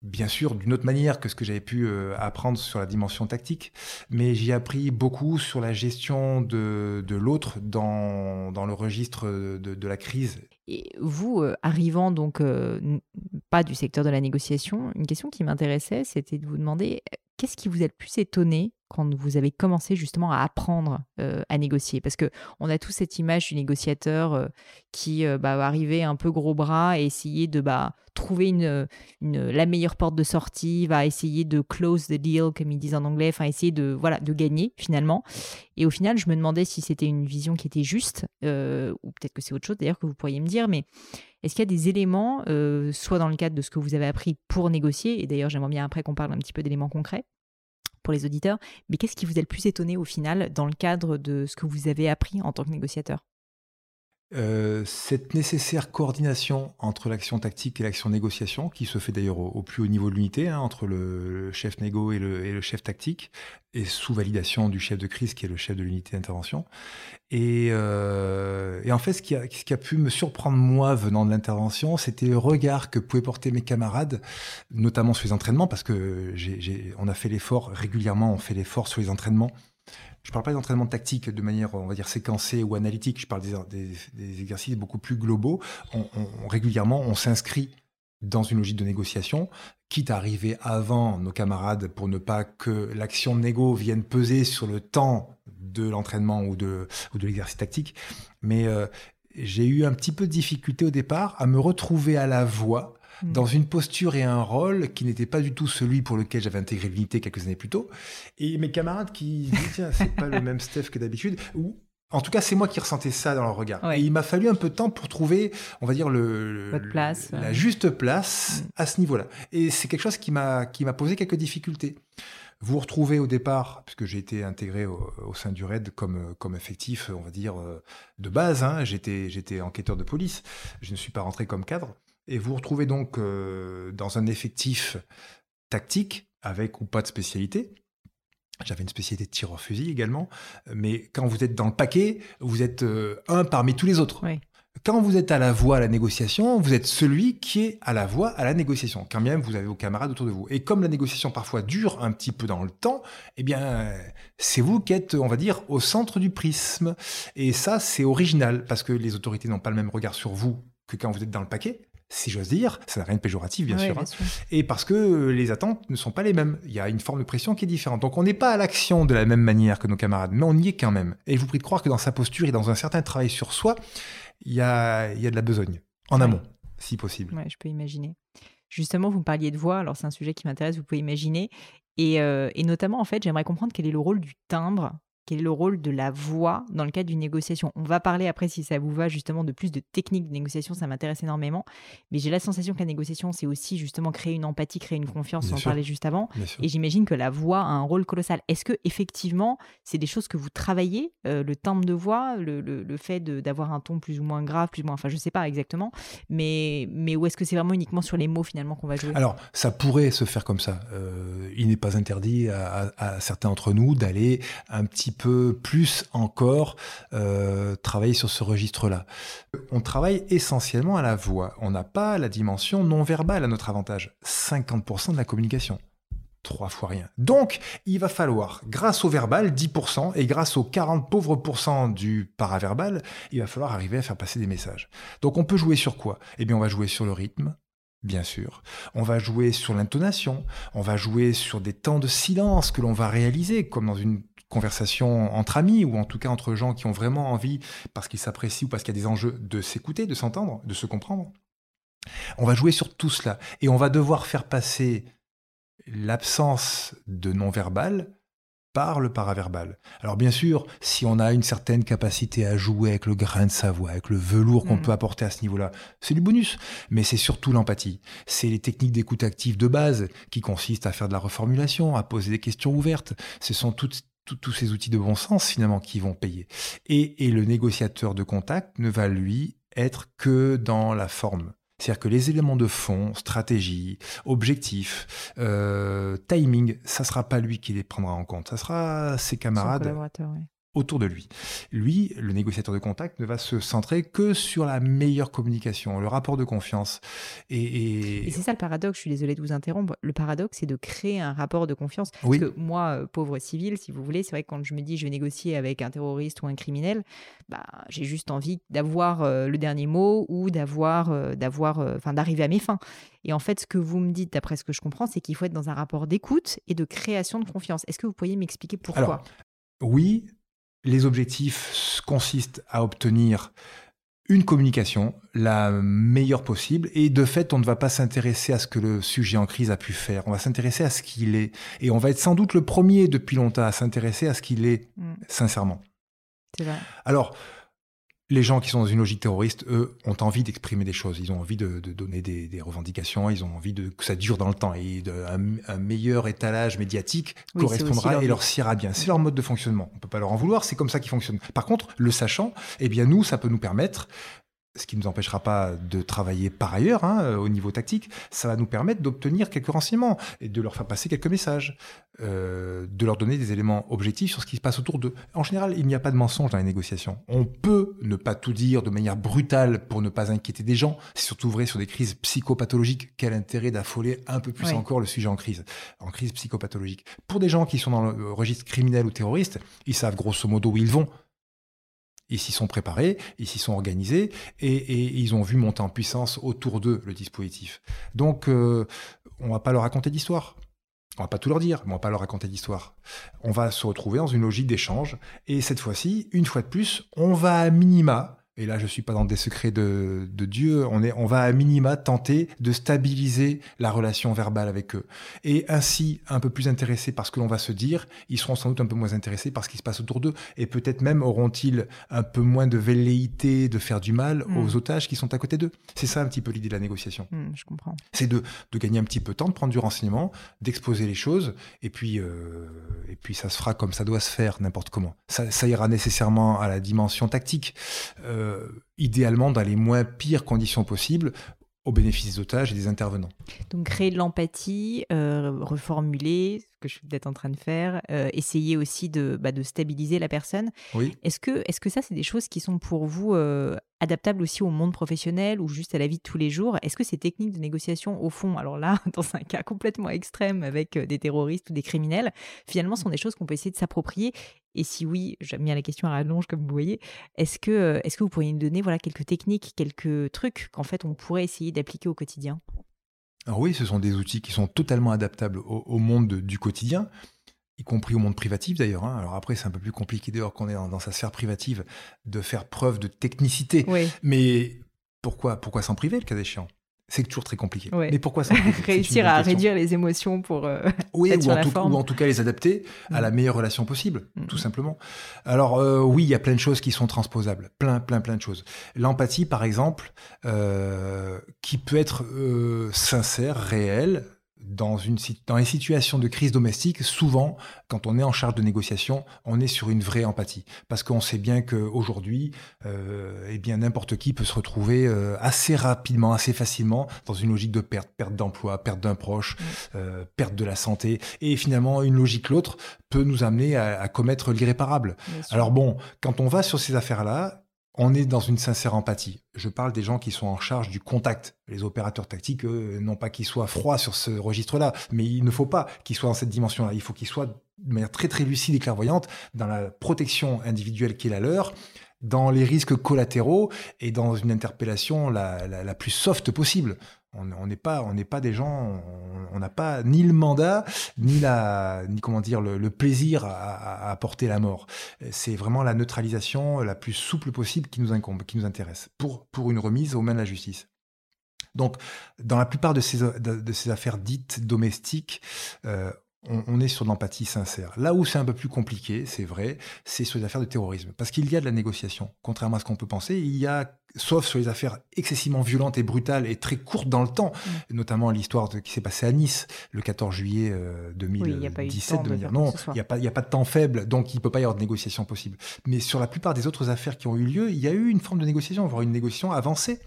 bien sûr d'une autre manière que ce que j'avais pu euh, apprendre sur la dimension tactique, mais j'y ai appris beaucoup sur la gestion de, l'autre dans, dans, le registre de, la crise. Et vous, euh, arrivant donc pas du secteur de la négociation, une question qui m'intéressait, c'était de vous demander qu'est-ce qui vous a le plus étonné quand vous avez commencé justement à apprendre euh, à négocier Parce que on a tous cette image du négociateur euh, qui euh, bah, va arriver un peu gros bras et essayer de bah, trouver la meilleure porte de sortie, va essayer de close the deal, comme ils disent en anglais, enfin essayer de, voilà, de gagner finalement. Et au final, je me demandais si c'était une vision qui était juste, ou peut-être que c'est autre chose d'ailleurs que vous pourriez me dire, mais est-ce qu'il y a des éléments, soit dans le cadre de ce que vous avez appris pour négocier, et d'ailleurs j'aimerais bien après qu'on parle un petit peu d'éléments concrets, pour les auditeurs, mais qu'est-ce qui vous a le plus étonné au final dans le cadre de ce que vous avez appris en tant que négociateur? Euh, cette nécessaire coordination entre l'action tactique et l'action négociation, qui se fait d'ailleurs au, plus haut niveau de l'unité, hein, entre le, chef négo et le, chef tactique, et sous validation du chef de crise, qui est le chef de l'unité d'intervention. Et, euh, en fait, ce qui, a, ce qui, a, pu me surprendre, moi, venant de l'intervention, c'était le regard que pouvaient porter mes camarades, notamment sur les entraînements, parce que on a fait l'effort, régulièrement, on fait l'effort sur les entraînements je ne parle pas d'entraînement tactique de manière, on va dire, séquencée ou analytique. Je parle des, exercices beaucoup plus globaux. Régulièrement, on s'inscrit dans une logique de négociation, quitte à arriver avant nos camarades pour ne pas que l'action de négo vienne peser sur le temps de l'entraînement ou de, ou de l'exercice tactique. Mais euh, j'ai eu un petit peu de difficulté au départ à me retrouver à la voix mm. dans une posture et un rôle qui n'était pas du tout celui pour lequel j'avais intégré l'unité quelques années plus tôt. Et mes camarades qui disent, tiens, c'est pas le même Steph que d'habitude, ou en tout cas, c'est moi qui ressentais ça dans leur regard. Et il m'a fallu un peu de temps pour trouver, on va dire, le, place, la juste place mm. à ce niveau-là. Et c'est quelque chose qui m'a qui m'a posé quelques difficultés. Vous retrouvez au départ, puisque j'ai été intégré au, sein du RAID comme, comme effectif, on va dire, euh, de base. Hein. J'étais, j'étais enquêteur de police. Je ne suis pas rentré comme cadre. Et vous vous retrouvez donc euh, dans un effectif tactique, avec ou pas de spécialité. J'avais une spécialité de tireur fusil également. Mais quand vous êtes dans le paquet, vous êtes euh, un parmi tous les autres. Oui. Quand vous êtes à la voix à la négociation, vous êtes celui qui est à la voix à la négociation, quand même vous avez vos camarades autour de vous. Et comme la négociation parfois dure un petit peu dans le temps, eh bien, c'est vous qui êtes, on va dire, au centre du prisme. Et ça, c'est original, parce que les autorités n'ont pas le même regard sur vous que quand vous êtes dans le paquet si j'ose dire, ça n'a rien de péjoratif bien, sûr, hein. sûr, et parce que les attentes ne sont pas les mêmes. Il y a une forme de pression qui est différente. Donc on n'est pas à l'action de la même manière que nos camarades, mais on y est quand même. Et je vous prie de croire que dans sa posture et dans un certain travail sur soi, il y a, y a de la besogne, en amont, si possible. Ouais, je peux imaginer. Justement, vous me parliez de voix, alors c'est un sujet qui m'intéresse, vous pouvez imaginer. Et, euh, et notamment, en fait, j'aimerais comprendre quel est le rôle du timbre quel est le rôle de la voix dans le cadre d'une négociation. On va parler après, si ça vous va, justement de plus de techniques de négociation, ça m'intéresse énormément. Mais j'ai la sensation que la négociation, c'est aussi justement créer une empathie, créer une confiance, on en parlait juste avant. Et j'imagine que la voix a un rôle colossal. Est-ce que effectivement, c'est des choses que vous travaillez, euh, le timbre de voix, le, le, fait d'avoir un ton plus ou moins grave, plus ou moins, enfin je sais pas exactement, mais, mais ou est-ce que c'est vraiment uniquement sur les mots finalement qu'on va jouer? Alors, ça pourrait se faire comme ça. Euh, il n'est pas interdit à, à certains d'entre nous d'aller un petit peu peut plus encore euh, travailler sur ce registre-là. On travaille essentiellement à la voix. On n'a pas la dimension non verbale à notre avantage. 50% de la communication. Trois fois rien. Donc, il va falloir, grâce au verbal, 10%, et grâce aux 40 pauvres pourcents du paraverbal, il va falloir arriver à faire passer des messages. Donc, on peut jouer sur quoi? Eh bien, on va jouer sur le rythme, bien sûr. On va jouer sur l'intonation, on va jouer sur des temps de silence que l'on va réaliser, comme dans une conversation entre amis ou en tout cas entre gens qui ont vraiment envie, parce qu'ils s'apprécient ou parce qu'il y a des enjeux, de s'écouter, de s'entendre, de se comprendre. On va jouer sur tout cela et on va devoir faire passer l'absence de non-verbal par le paraverbal. Alors bien sûr, si on a une certaine capacité à jouer avec le grain de sa voix, avec le velours qu'on mm. peut apporter à ce niveau-là, c'est du bonus. Mais c'est surtout l'empathie. C'est les techniques d'écoute active de base qui consistent à faire de la reformulation, à poser des questions ouvertes. Ce sont toutes tous ces outils de bon sens finalement qui vont payer. Et, et le négociateur de contact ne va lui être que dans la forme. C'est-à-dire que les éléments de fond, stratégie, objectif, euh, timing, ça sera pas lui qui les prendra en compte, ça sera ses camarades autour de lui. Lui, le négociateur de contact, ne va se centrer que sur la meilleure communication, le rapport de confiance. Et, c'est ça le paradoxe, je suis désolée de vous interrompre. Le paradoxe, c'est de créer un rapport de confiance. Parce que moi, euh, pauvre civil, si vous voulez, c'est vrai que quand je me dis je vais négocier avec un terroriste ou un criminel, bah, j'ai juste envie d'avoir euh, le dernier mot ou d'avoir, euh, d'avoir, enfin, d'arriver à mes fins. Et en fait, ce que vous me dites, d'après ce que je comprends, c'est qu'il faut être dans un rapport d'écoute et de création de confiance. Est-ce que vous pourriez m'expliquer pourquoi? Alors, Oui, les objectifs consistent à obtenir une communication la meilleure possible et de fait on ne va pas s'intéresser à ce que le sujet en crise a pu faire, on va s'intéresser à ce qu'il est et on va être sans doute le premier depuis longtemps à s'intéresser à ce qu'il est mm. sincèrement. C'est vrai. Alors les gens qui sont dans une logique terroriste, eux, ont envie d'exprimer des choses. Ils ont envie de, donner des, revendications. Ils ont envie de, que ça dure dans le temps. Et un, meilleur étalage médiatique correspondra et leur siera bien. C'est leur mode de fonctionnement. On peut pas leur en vouloir. C'est comme ça qu'ils fonctionnent. Par contre, le sachant, eh bien, nous, ça peut nous permettre ce qui ne nous empêchera pas de travailler par ailleurs hein, au niveau tactique, ça va nous permettre d'obtenir quelques renseignements et de leur faire passer quelques messages, euh, de leur donner des éléments objectifs sur ce qui se passe autour d'eux. En général, il n'y a pas de mensonge dans les négociations. On peut ne pas tout dire de manière brutale pour ne pas inquiéter des gens. C'est surtout vrai sur des crises psychopathologiques. Quel intérêt d'affoler un peu plus encore le sujet en crise, en crise psychopathologique? Pour des gens qui sont dans le registre criminel ou terroriste, ils savent grosso modo où ils vont ils s'y sont préparés, ils s'y sont organisés et, ils ont vu monter en puissance autour d'eux le dispositif. Donc, euh, on va pas leur raconter d'histoire. On va pas tout leur dire, mais on va pas leur raconter d'histoire. On va se retrouver dans une logique d'échange et cette fois-ci, une fois de plus, on va à minima et là je suis pas dans des secrets de, Dieu, on, est, on va à minima tenter de stabiliser la relation verbale avec eux. Et ainsi, un peu plus intéressés par ce que l'on va se dire, ils seront sans doute un peu moins intéressés par ce qui se passe autour d'eux. Et peut-être même auront-ils un peu moins de velléité de faire du mal hmm. aux otages qui sont à côté d'eux. C'est ça un petit peu l'idée de la négociation. Hmm, je comprends. C'est de, de, gagner un petit peu de temps, de prendre du renseignement, d'exposer les choses, et puis, euh, et puis ça se fera comme ça doit se faire, n'importe comment. Ça, ça, ira nécessairement à la dimension tactique. Euh, idéalement dans les moins pires conditions possibles au bénéfice des otages et des intervenants. Donc créer de l'empathie, euh, reformuler que je suis peut-être en train de faire, euh, essayer aussi de, bah, de, stabiliser la personne. Oui. Est-ce que, est -ce que ça, c'est des choses qui sont pour vous euh, adaptables aussi au monde professionnel ou juste à la vie de tous les jours? Est-ce que ces techniques de négociation, au fond, alors là, dans un cas complètement extrême avec des terroristes ou des criminels, finalement sont des choses qu'on peut essayer de s'approprier? Et si oui, j'aime bien la question à rallonge, comme vous voyez, est-ce que, euh, est que vous pourriez nous donner voilà, quelques techniques, quelques trucs qu'en fait on pourrait essayer d'appliquer au quotidien? Alors oui, ce sont des outils qui sont totalement adaptables au, monde du quotidien, y compris au monde privatif d'ailleurs. Hein. Alors après, c'est un peu plus compliqué dehors qu'on est dans, sa sphère privative de faire preuve de technicité. Mais pourquoi, pourquoi s'en priver le cas échéant? C'est toujours très compliqué. Mais pourquoi ça Réussir à réduire les émotions pour euh, oui, ou, en tout, ou, en tout, cas les adapter à mm. la meilleure relation possible, mm. tout simplement. Alors euh, oui, il y a plein de choses qui sont transposables, plein, plein, plein de choses. L'empathie, par exemple, euh, qui peut être sincère, réelle, dans, une, dans les situations de crise domestique, souvent, quand on est en charge de négociation, on est sur une vraie empathie. Parce qu'on sait bien qu'aujourd'hui, euh, eh bien, n'importe qui peut se retrouver euh, assez rapidement, assez facilement dans une logique de perte, perte d'emploi, perte d'un proche, euh, perte de la santé. Et finalement, une logique l'autre peut nous amener à, à commettre l'irréparable. Alors bon, quand on va sur ces affaires-là, on est dans une sincère empathie. Je parle des gens qui sont en charge du contact. Les opérateurs tactiques, non pas qu'ils soient froids sur ce registre-là, mais il ne faut pas qu'ils soient dans cette dimension-là. Il faut qu'ils soient de manière très très lucide et clairvoyante dans la protection individuelle qui est la leur, dans les risques collatéraux et dans une interpellation la plus soft possible. On n'est pas, on n'est pas des gens, on n'a pas ni le mandat ni la, ni comment dire le, plaisir à, apporter la mort. C'est vraiment la neutralisation la plus souple possible qui nous incombe, qui nous intéresse pour pour une remise aux mains de la justice. Donc, dans la plupart de ces, de, ces affaires dites domestiques, euh, on, est sur de l'empathie sincère. Là où c'est un peu plus compliqué, c'est vrai, c'est sur les affaires de terrorisme. Parce qu'il y a de la négociation, contrairement à ce qu'on peut penser. Il y a, sauf sur les affaires excessivement violentes et brutales et très courtes dans le temps, mm. notamment l'histoire qui s'est passée à Nice le 14 juillet 2017. Euh, non, il n'y a, pas, a pas de temps faible, donc il ne peut pas y avoir de négociation possible. Mais sur la plupart des autres affaires qui ont eu lieu, il y a eu une forme de négociation, voire une négociation avancée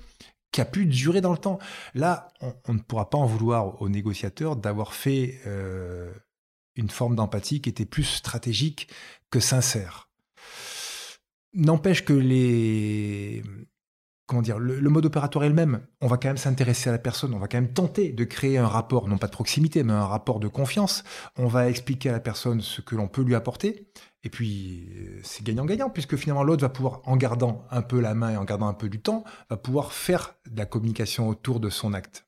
qui a pu durer dans le temps. Là, on, ne pourra pas en vouloir aux négociateurs d'avoir fait euh, une forme d'empathie qui était plus stratégique que sincère. N'empêche que les dire, le, mode opératoire est le même. On va quand même s'intéresser à la personne, on va quand même tenter de créer un rapport, non pas de proximité, mais un rapport de confiance. On va expliquer à la personne ce que l'on peut lui apporter. Et puis, euh, c'est gagnant-gagnant, puisque finalement, l'autre va pouvoir, en gardant un peu la main et en gardant un peu du temps, va pouvoir faire de la communication autour de son acte.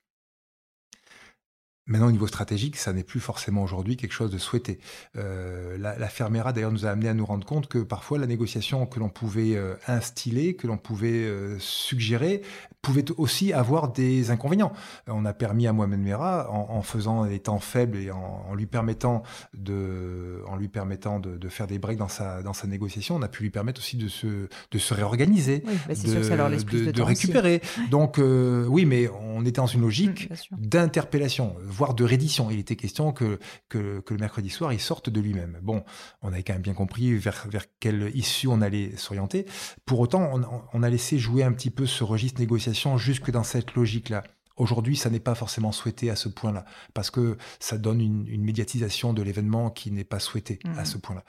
Maintenant, au niveau stratégique, ça n'est plus forcément aujourd'hui quelque chose de souhaité. Euh, la, la Fermera, d'ailleurs, nous a amené à nous rendre compte que parfois la négociation que l'on pouvait euh, instiller, que l'on pouvait euh, suggérer, pouvait aussi avoir des inconvénients. On a permis à Mohamed Merah, en, en, faisant les temps faibles et en, en, lui permettant de, en lui permettant de, de, faire des breaks dans sa, dans sa négociation, on a pu lui permettre aussi de se, de se réorganiser, oui, bah de, sûr que ça leur de, de récupérer. Donc, oui, mais on était dans une logique mmh, d'interpellation voire de reddition. Il était question que, que, le mercredi soir, il sorte de lui-même. Bon, on avait quand même bien compris vers, vers quelle issue on allait s'orienter. Pour autant, on, a laissé jouer un petit peu ce registre négociation jusque dans cette logique-là. Aujourd'hui, ça n'est pas forcément souhaité à ce point-là, parce que ça donne une, médiatisation de l'événement qui n'est pas souhaitée à mmh. ce point-là.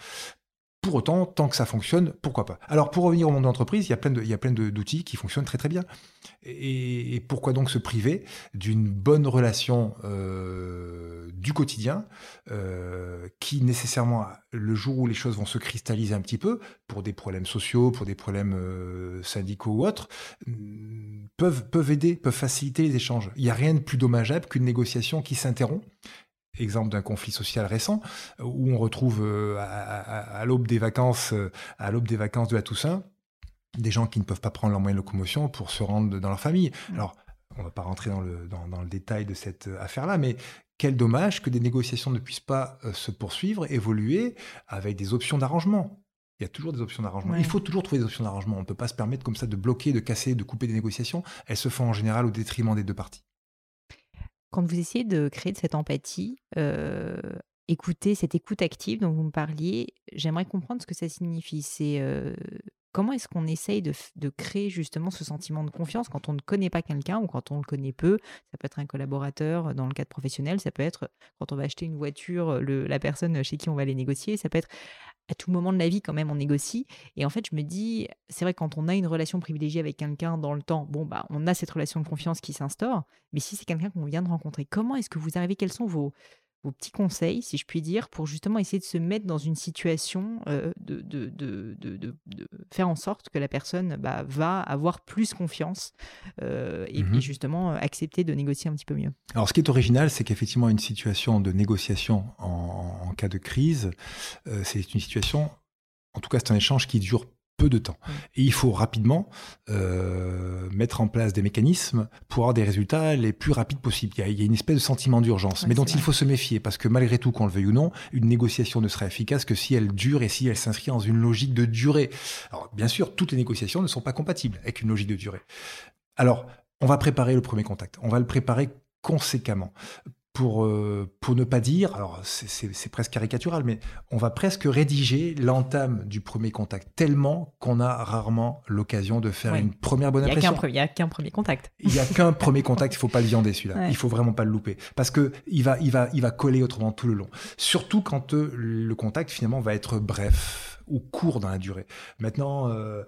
Pour autant, tant que ça fonctionne, pourquoi pas Alors, pour revenir au monde de l'entreprise, il y a plein de, il y a plein d'outils qui fonctionnent très très bien. Et, pourquoi donc se priver d'une bonne relation euh, du quotidien euh, qui nécessairement, le jour où les choses vont se cristalliser un petit peu, pour des problèmes sociaux, pour des problèmes euh, syndicaux ou autres, peuvent, peuvent aider, peuvent faciliter les échanges. Il n'y a rien de plus dommageable qu'une négociation qui s'interrompt exemple d'un conflit social récent, où on retrouve euh, à, l'aube des vacances, euh, à l'aube des vacances de la Toussaint, des gens qui ne peuvent pas prendre leur moyen de locomotion pour se rendre dans leur famille. Mm. Alors, on ne va pas rentrer dans le, dans, le détail de cette affaire-là, mais quel dommage que des négociations ne puissent pas euh, se poursuivre, évoluer avec des options d'arrangement. Il y a toujours des options d'arrangement. Il faut toujours trouver des options d'arrangement. On ne peut pas se permettre comme ça de bloquer, de casser, de couper des négociations. Elles se font en général au détriment des deux parties. Quand vous essayez de créer de cette empathie, euh, écouter cette écoute active dont vous me parliez, j'aimerais comprendre ce que ça signifie. C'est comment est-ce qu'on essaye de, créer justement ce sentiment de confiance quand on ne connaît pas quelqu'un ou quand on le connaît peu? Ça peut être un collaborateur dans le cadre professionnel, ça peut être quand on va acheter une voiture, la personne chez qui on va aller négocier, ça peut être à tout moment de la vie quand même on négocie. Et en fait, je me dis, c'est vrai quand on a une relation privilégiée avec quelqu'un dans le temps, bon bah on a cette relation de confiance qui s'instaure. Mais si c'est quelqu'un qu'on vient de rencontrer, comment est-ce que vous arrivez? Quels sont vos vos petits conseils, si je puis dire, pour justement essayer de se mettre dans une situation euh, de, de, de, de, faire en sorte que la personne bah, va avoir plus confiance euh, et, puis mmh justement euh, accepter de négocier un petit peu mieux. Alors ce qui est original, c'est qu'effectivement une situation de négociation en, en cas de crise, c'est une situation, en tout cas c'est un échange qui dure peu de temps. Et il faut rapidement euh, mettre en place des mécanismes pour avoir des résultats les plus rapides possibles. Il y a, une espèce de sentiment d'urgence, mais dont il faut se méfier, parce que malgré tout, qu'on le veuille ou non, une négociation ne sera efficace que si elle dure et si elle s'inscrit dans une logique de durée. Alors, bien sûr, toutes les négociations ne sont pas compatibles avec une logique de durée. Alors, on va préparer le premier contact. On va le préparer conséquemment pour, euh, pour ne pas dire, alors c'est presque caricatural, mais on va presque rédiger l'entame du premier contact, tellement qu'on a rarement l'occasion de faire une première bonne impression. Il n'y a qu'un premier contact. Il n'y a qu'un premier contact, il faut pas le viander celui-là. Il faut vraiment pas le louper. Parce que il va, il va, il va coller autrement tout le long. Surtout quand euh, le contact finalement va être bref ou court dans la durée. Maintenant, euh,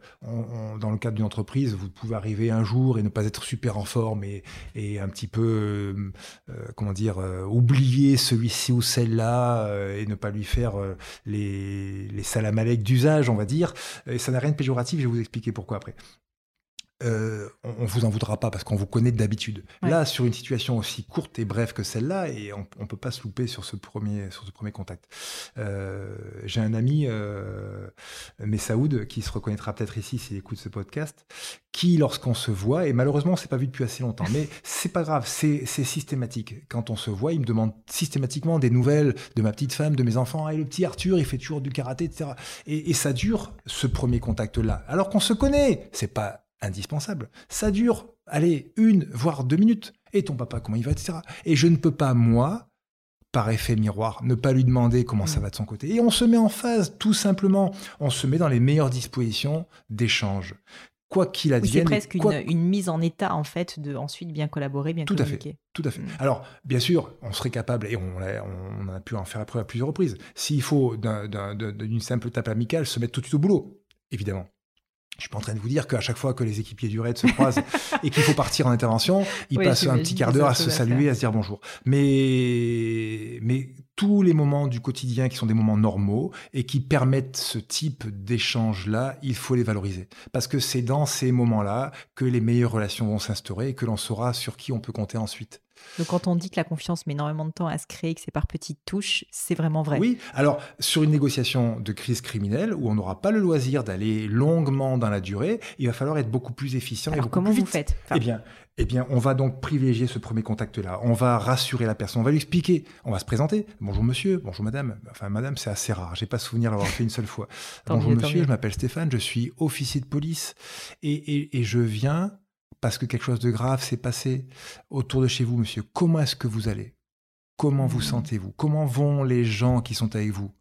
dans le cadre d'une entreprise, vous pouvez arriver un jour et ne pas être super en forme et, un petit peu, euh, euh, comment dire, oublier celui-ci ou celle-là et ne pas lui faire les, les d'usage, on va dire. Et ça n'a rien de péjoratif, je vais vous expliquer pourquoi après. Euh, on, vous en voudra pas parce qu'on vous connaît d'habitude. Là, sur une situation aussi courte et brève que celle-là, et on, on peut pas se louper sur ce premier, sur ce premier contact. Euh, j'ai un ami, euh, Messaoud, qui se reconnaîtra peut-être ici s'il écoute ce podcast, qui, lorsqu'on se voit, et malheureusement, on s'est pas vu depuis assez longtemps, mais c'est pas grave, c'est systématique. Quand on se voit, il me demande systématiquement des nouvelles de ma petite femme, de mes enfants. et le petit Arthur, il fait toujours du karaté, etc. Et, et ça dure ce premier contact-là, alors qu'on se connaît. C'est pas indispensable. Ça dure, allez, une, voire deux minutes. Et ton papa, comment il va, etc. Et je ne peux pas, moi, par effet miroir, ne pas lui demander comment ça mm. va de son côté. Et on se met en phase, tout simplement. On se met dans les meilleures dispositions d'échange. Quoi qu'il advienne. c'est presque une, mise en état, en fait, de ensuite bien collaborer, bien tout communiquer. À fait, tout à fait. Mm. Alors, bien sûr, on serait capable, et on a, on a pu en faire la preuve à plusieurs reprises, s'il faut d'une simple tape amicale se mettre tout de suite au boulot, évidemment. Je suis pas en train de vous dire qu'à chaque fois que les équipiers du raid se croisent et qu'il faut partir en intervention, ils passent un petit quart d'heure à se saluer, à se dire bonjour. Mais, mais tous les moments du quotidien qui sont des moments normaux et qui permettent ce type d'échange-là, il faut les valoriser. Parce que c'est dans ces moments-là que les meilleures relations vont s'instaurer et que l'on saura sur qui on peut compter ensuite. Donc quand on dit que la confiance met énormément de temps à se créer, que c'est par petites touches, c'est vraiment vrai. Oui, alors sur une négociation de crise criminelle où on n'aura pas le loisir d'aller longuement dans la durée, il va falloir être beaucoup plus efficient et beaucoup comment plus vous faites? Eh bien, eh bien, on va donc privilégier ce premier contact-là. On va rassurer la personne, on va lui expliquer, on va se présenter. Bonjour monsieur, bonjour madame. Enfin, madame, c'est assez rare. J'ai pas souvenir d'avoir fait une seule fois. bonjour monsieur, je m'appelle Stéphane, je suis officier de police et, et je viens parce que quelque chose de grave s'est passé autour de chez vous, monsieur. Comment est-ce que vous allez? Comment vous mmh. sentez-vous? Comment vont les gens qui sont avec vous?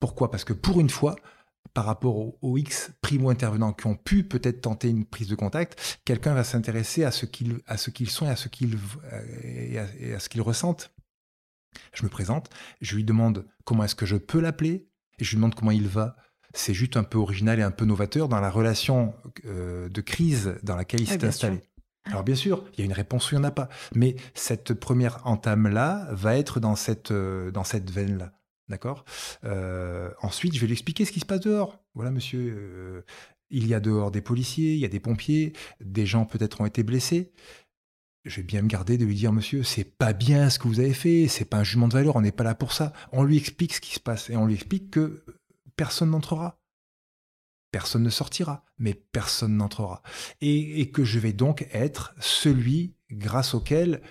Pourquoi? Parce que pour une fois, par rapport aux, X primo-intervenants qui ont pu peut-être tenter une prise de contact, quelqu'un va s'intéresser à ce qu'ils sont et à ce qu'ils et à ce qu'ils ressentent. Je me présente, je lui demande comment est-ce que je peux l'appeler et je lui demande comment il va c'est juste un peu original et un peu novateur dans la relation euh, de crise dans laquelle il s'est installé. Alors bien sûr, il y a une réponse ou il n'y en a pas. Mais cette première entame-là va être dans cette, euh, dans cette veine-là. D'accord? Euh, Ensuite, je vais lui expliquer ce qui se passe dehors. Voilà, monsieur, il y a dehors des policiers, il y a des pompiers, des gens peut-être ont été blessés. Je vais bien me garder de lui dire, monsieur, c'est pas bien ce que vous avez fait, c'est pas un jugement de valeur, on n'est pas là pour ça. On lui explique ce qui se passe et on lui explique que personne n'entrera. personne ne sortira, mais personne n'entrera. Et, que je vais donc être celui grâce auquel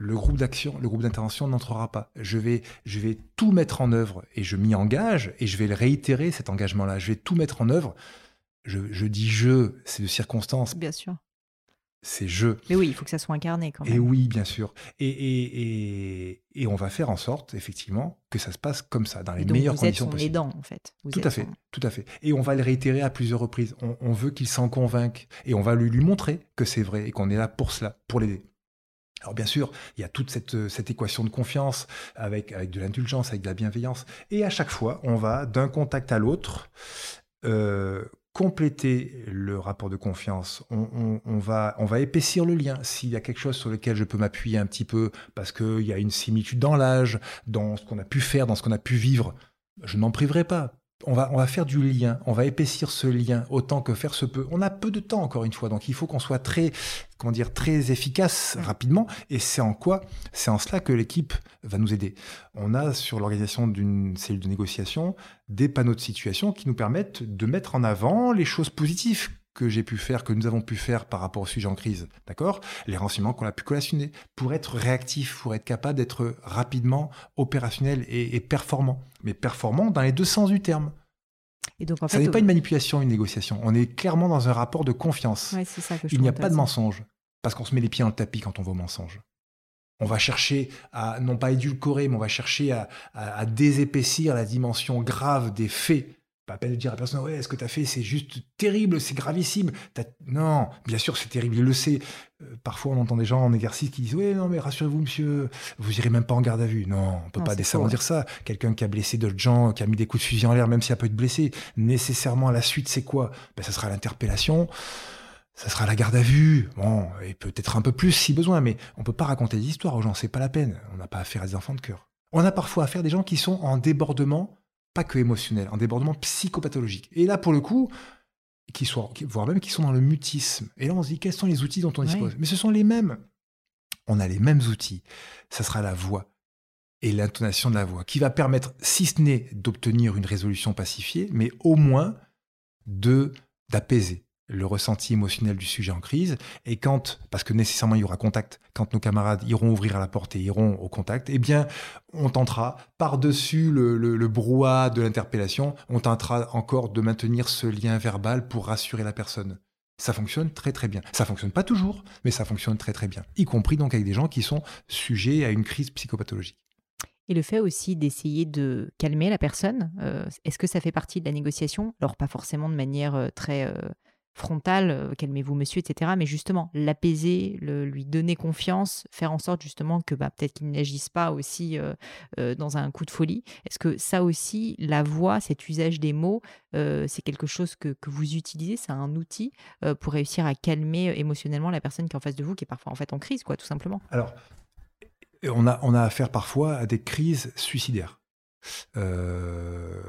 le groupe d'action, le groupe d'intervention n'entrera pas. Je vais, je vais tout mettre en œuvre et je m'y engage et je vais le réitérer cet engagement-là. Je vais tout mettre en œuvre. Je, je dis je, c'est de circonstance. Bien sûr c'est je. Mais oui, il faut que ça soit incarné quand même. Et oui, bien sûr. Et, et, et, on va faire en sorte, effectivement, que ça se passe comme ça, dans les meilleures vous conditions êtes son aidant, en fait. tout à fait, tout à fait. Et on va le réitérer à plusieurs reprises. On, veut qu'il s'en convainque. Et on va lui, lui montrer que c'est vrai et qu'on est là pour cela, pour l'aider. Alors bien sûr, il y a toute cette, cette équation de confiance avec, de l'indulgence, avec de la bienveillance. Et à chaque fois, on va d'un contact à l'autre euh, compléter le rapport de confiance. On va épaissir le lien. S'il y a quelque chose sur lequel je peux m'appuyer un petit peu, parce qu'il y a une similitude dans l'âge, dans ce qu'on a pu faire, dans ce qu'on a pu vivre, je n'en priverai pas on va, on va faire du lien, on va épaissir ce lien autant que faire se peut. On a peu de temps encore une fois, donc il faut qu'on soit très, comment dire, très efficace rapidement. Et c'est en quoi C'est en cela que l'équipe va nous aider. On a sur l'organisation d'une cellule de négociation des panneaux de situation qui nous permettent de mettre en avant les choses positives que j'ai pu faire, que nous avons pu faire par rapport au sujet en crise, d'accord? Les renseignements qu'on a pu collationner pour être réactif, pour être capable d'être rapidement opérationnel et, performant. Mais performant dans les deux sens du terme. Et donc, en ça n'est pas une manipulation, une négociation. On est clairement dans un rapport de confiance. Il n'y a pas de mensonge, parce qu'on se met les pieds dans le tapis quand on au mensonge. On va chercher à, non pas édulcorer, mais on va chercher à, à désépaissir la dimension grave des faits pas peine de dire à personne, ouais, ce que tu as fait, c'est juste terrible, c'est gravissime. Non, bien sûr, c'est terrible, il le sait. Euh, parfois, on entend des gens en exercice qui disent, ouais, non, mais rassurez-vous, monsieur, vous irez même pas en garde à vue. Non, on peut pas décemment dire ça. Quelqu'un qui a blessé d'autres gens, qui a mis des coups de fusil en l'air, même s'il a peu de blessés, nécessairement, à la suite, c'est quoi? Ben, Ça sera l'interpellation ça sera la garde à vue, bon, et peut-être un peu plus si besoin, mais on peut pas raconter des histoires aux gens, c'est pas la peine. On n'a pas affaire à des enfants de cœur. On a parfois affaire à des gens qui sont en débordement pas que émotionnel, un débordement psychopathologique. Et là, pour le coup, qui sont, voire même qui sont dans le mutisme. Et là, on se dit, quels sont les outils dont on dispose Mais ce sont les mêmes. On a les mêmes outils. Ça sera la voix et l'intonation de la voix qui va permettre, si ce n'est d'obtenir une résolution pacifiée, mais au moins de d'apaiser le ressenti émotionnel du sujet en crise. Et quand, parce que nécessairement il y aura contact, quand nos camarades iront ouvrir à la porte et iront au contact, eh bien, on tentera, par-dessus le, le, brouhaha de l'interpellation, on tentera encore de maintenir ce lien verbal pour rassurer la personne. Ça fonctionne très très bien. Ça fonctionne pas toujours, mais ça fonctionne très très bien. Y compris donc avec des gens qui sont sujets à une crise psychopathologique. Et le fait aussi d'essayer de calmer la personne, euh, est-ce que ça fait partie de la négociation? Alors pas forcément de manière euh, très euh, frontal, euh, calmez-vous monsieur, etc. Mais justement, l'apaiser, lui donner confiance, faire en sorte justement que bah, peut-être qu'il n'agisse pas aussi euh, euh, dans un coup de folie. Est-ce que ça aussi, la voix, cet usage des mots, c'est quelque chose que, vous utilisez, c'est un outil pour réussir à calmer émotionnellement la personne qui est en face de vous, qui est parfois en fait en crise, quoi, tout simplement? Alors, on a affaire parfois à des crises suicidaires. Euh,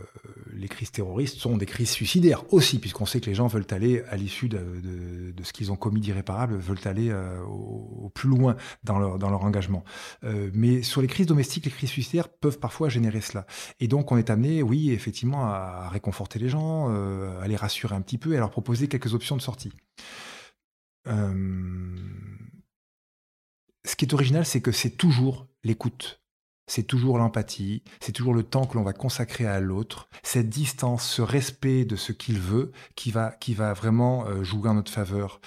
les crises terroristes sont des crises suicidaires aussi, puisqu'on sait que les gens veulent aller, à l'issue de, ce qu'ils ont commis d'irréparable, veulent aller euh, au, plus loin dans leur, engagement. Euh, mais sur les crises domestiques, les crises suicidaires peuvent parfois générer cela. Et donc on est amené, oui, effectivement, à, réconforter les gens, à les rassurer un petit peu et à leur proposer quelques options de sortie. ce qui est original, c'est que c'est toujours l'écoute c'est toujours l'empathie, c'est toujours le temps que l'on va consacrer à l'autre, cette distance, ce respect de ce qu'il veut qui va, qui va vraiment euh, jouer en notre faveur.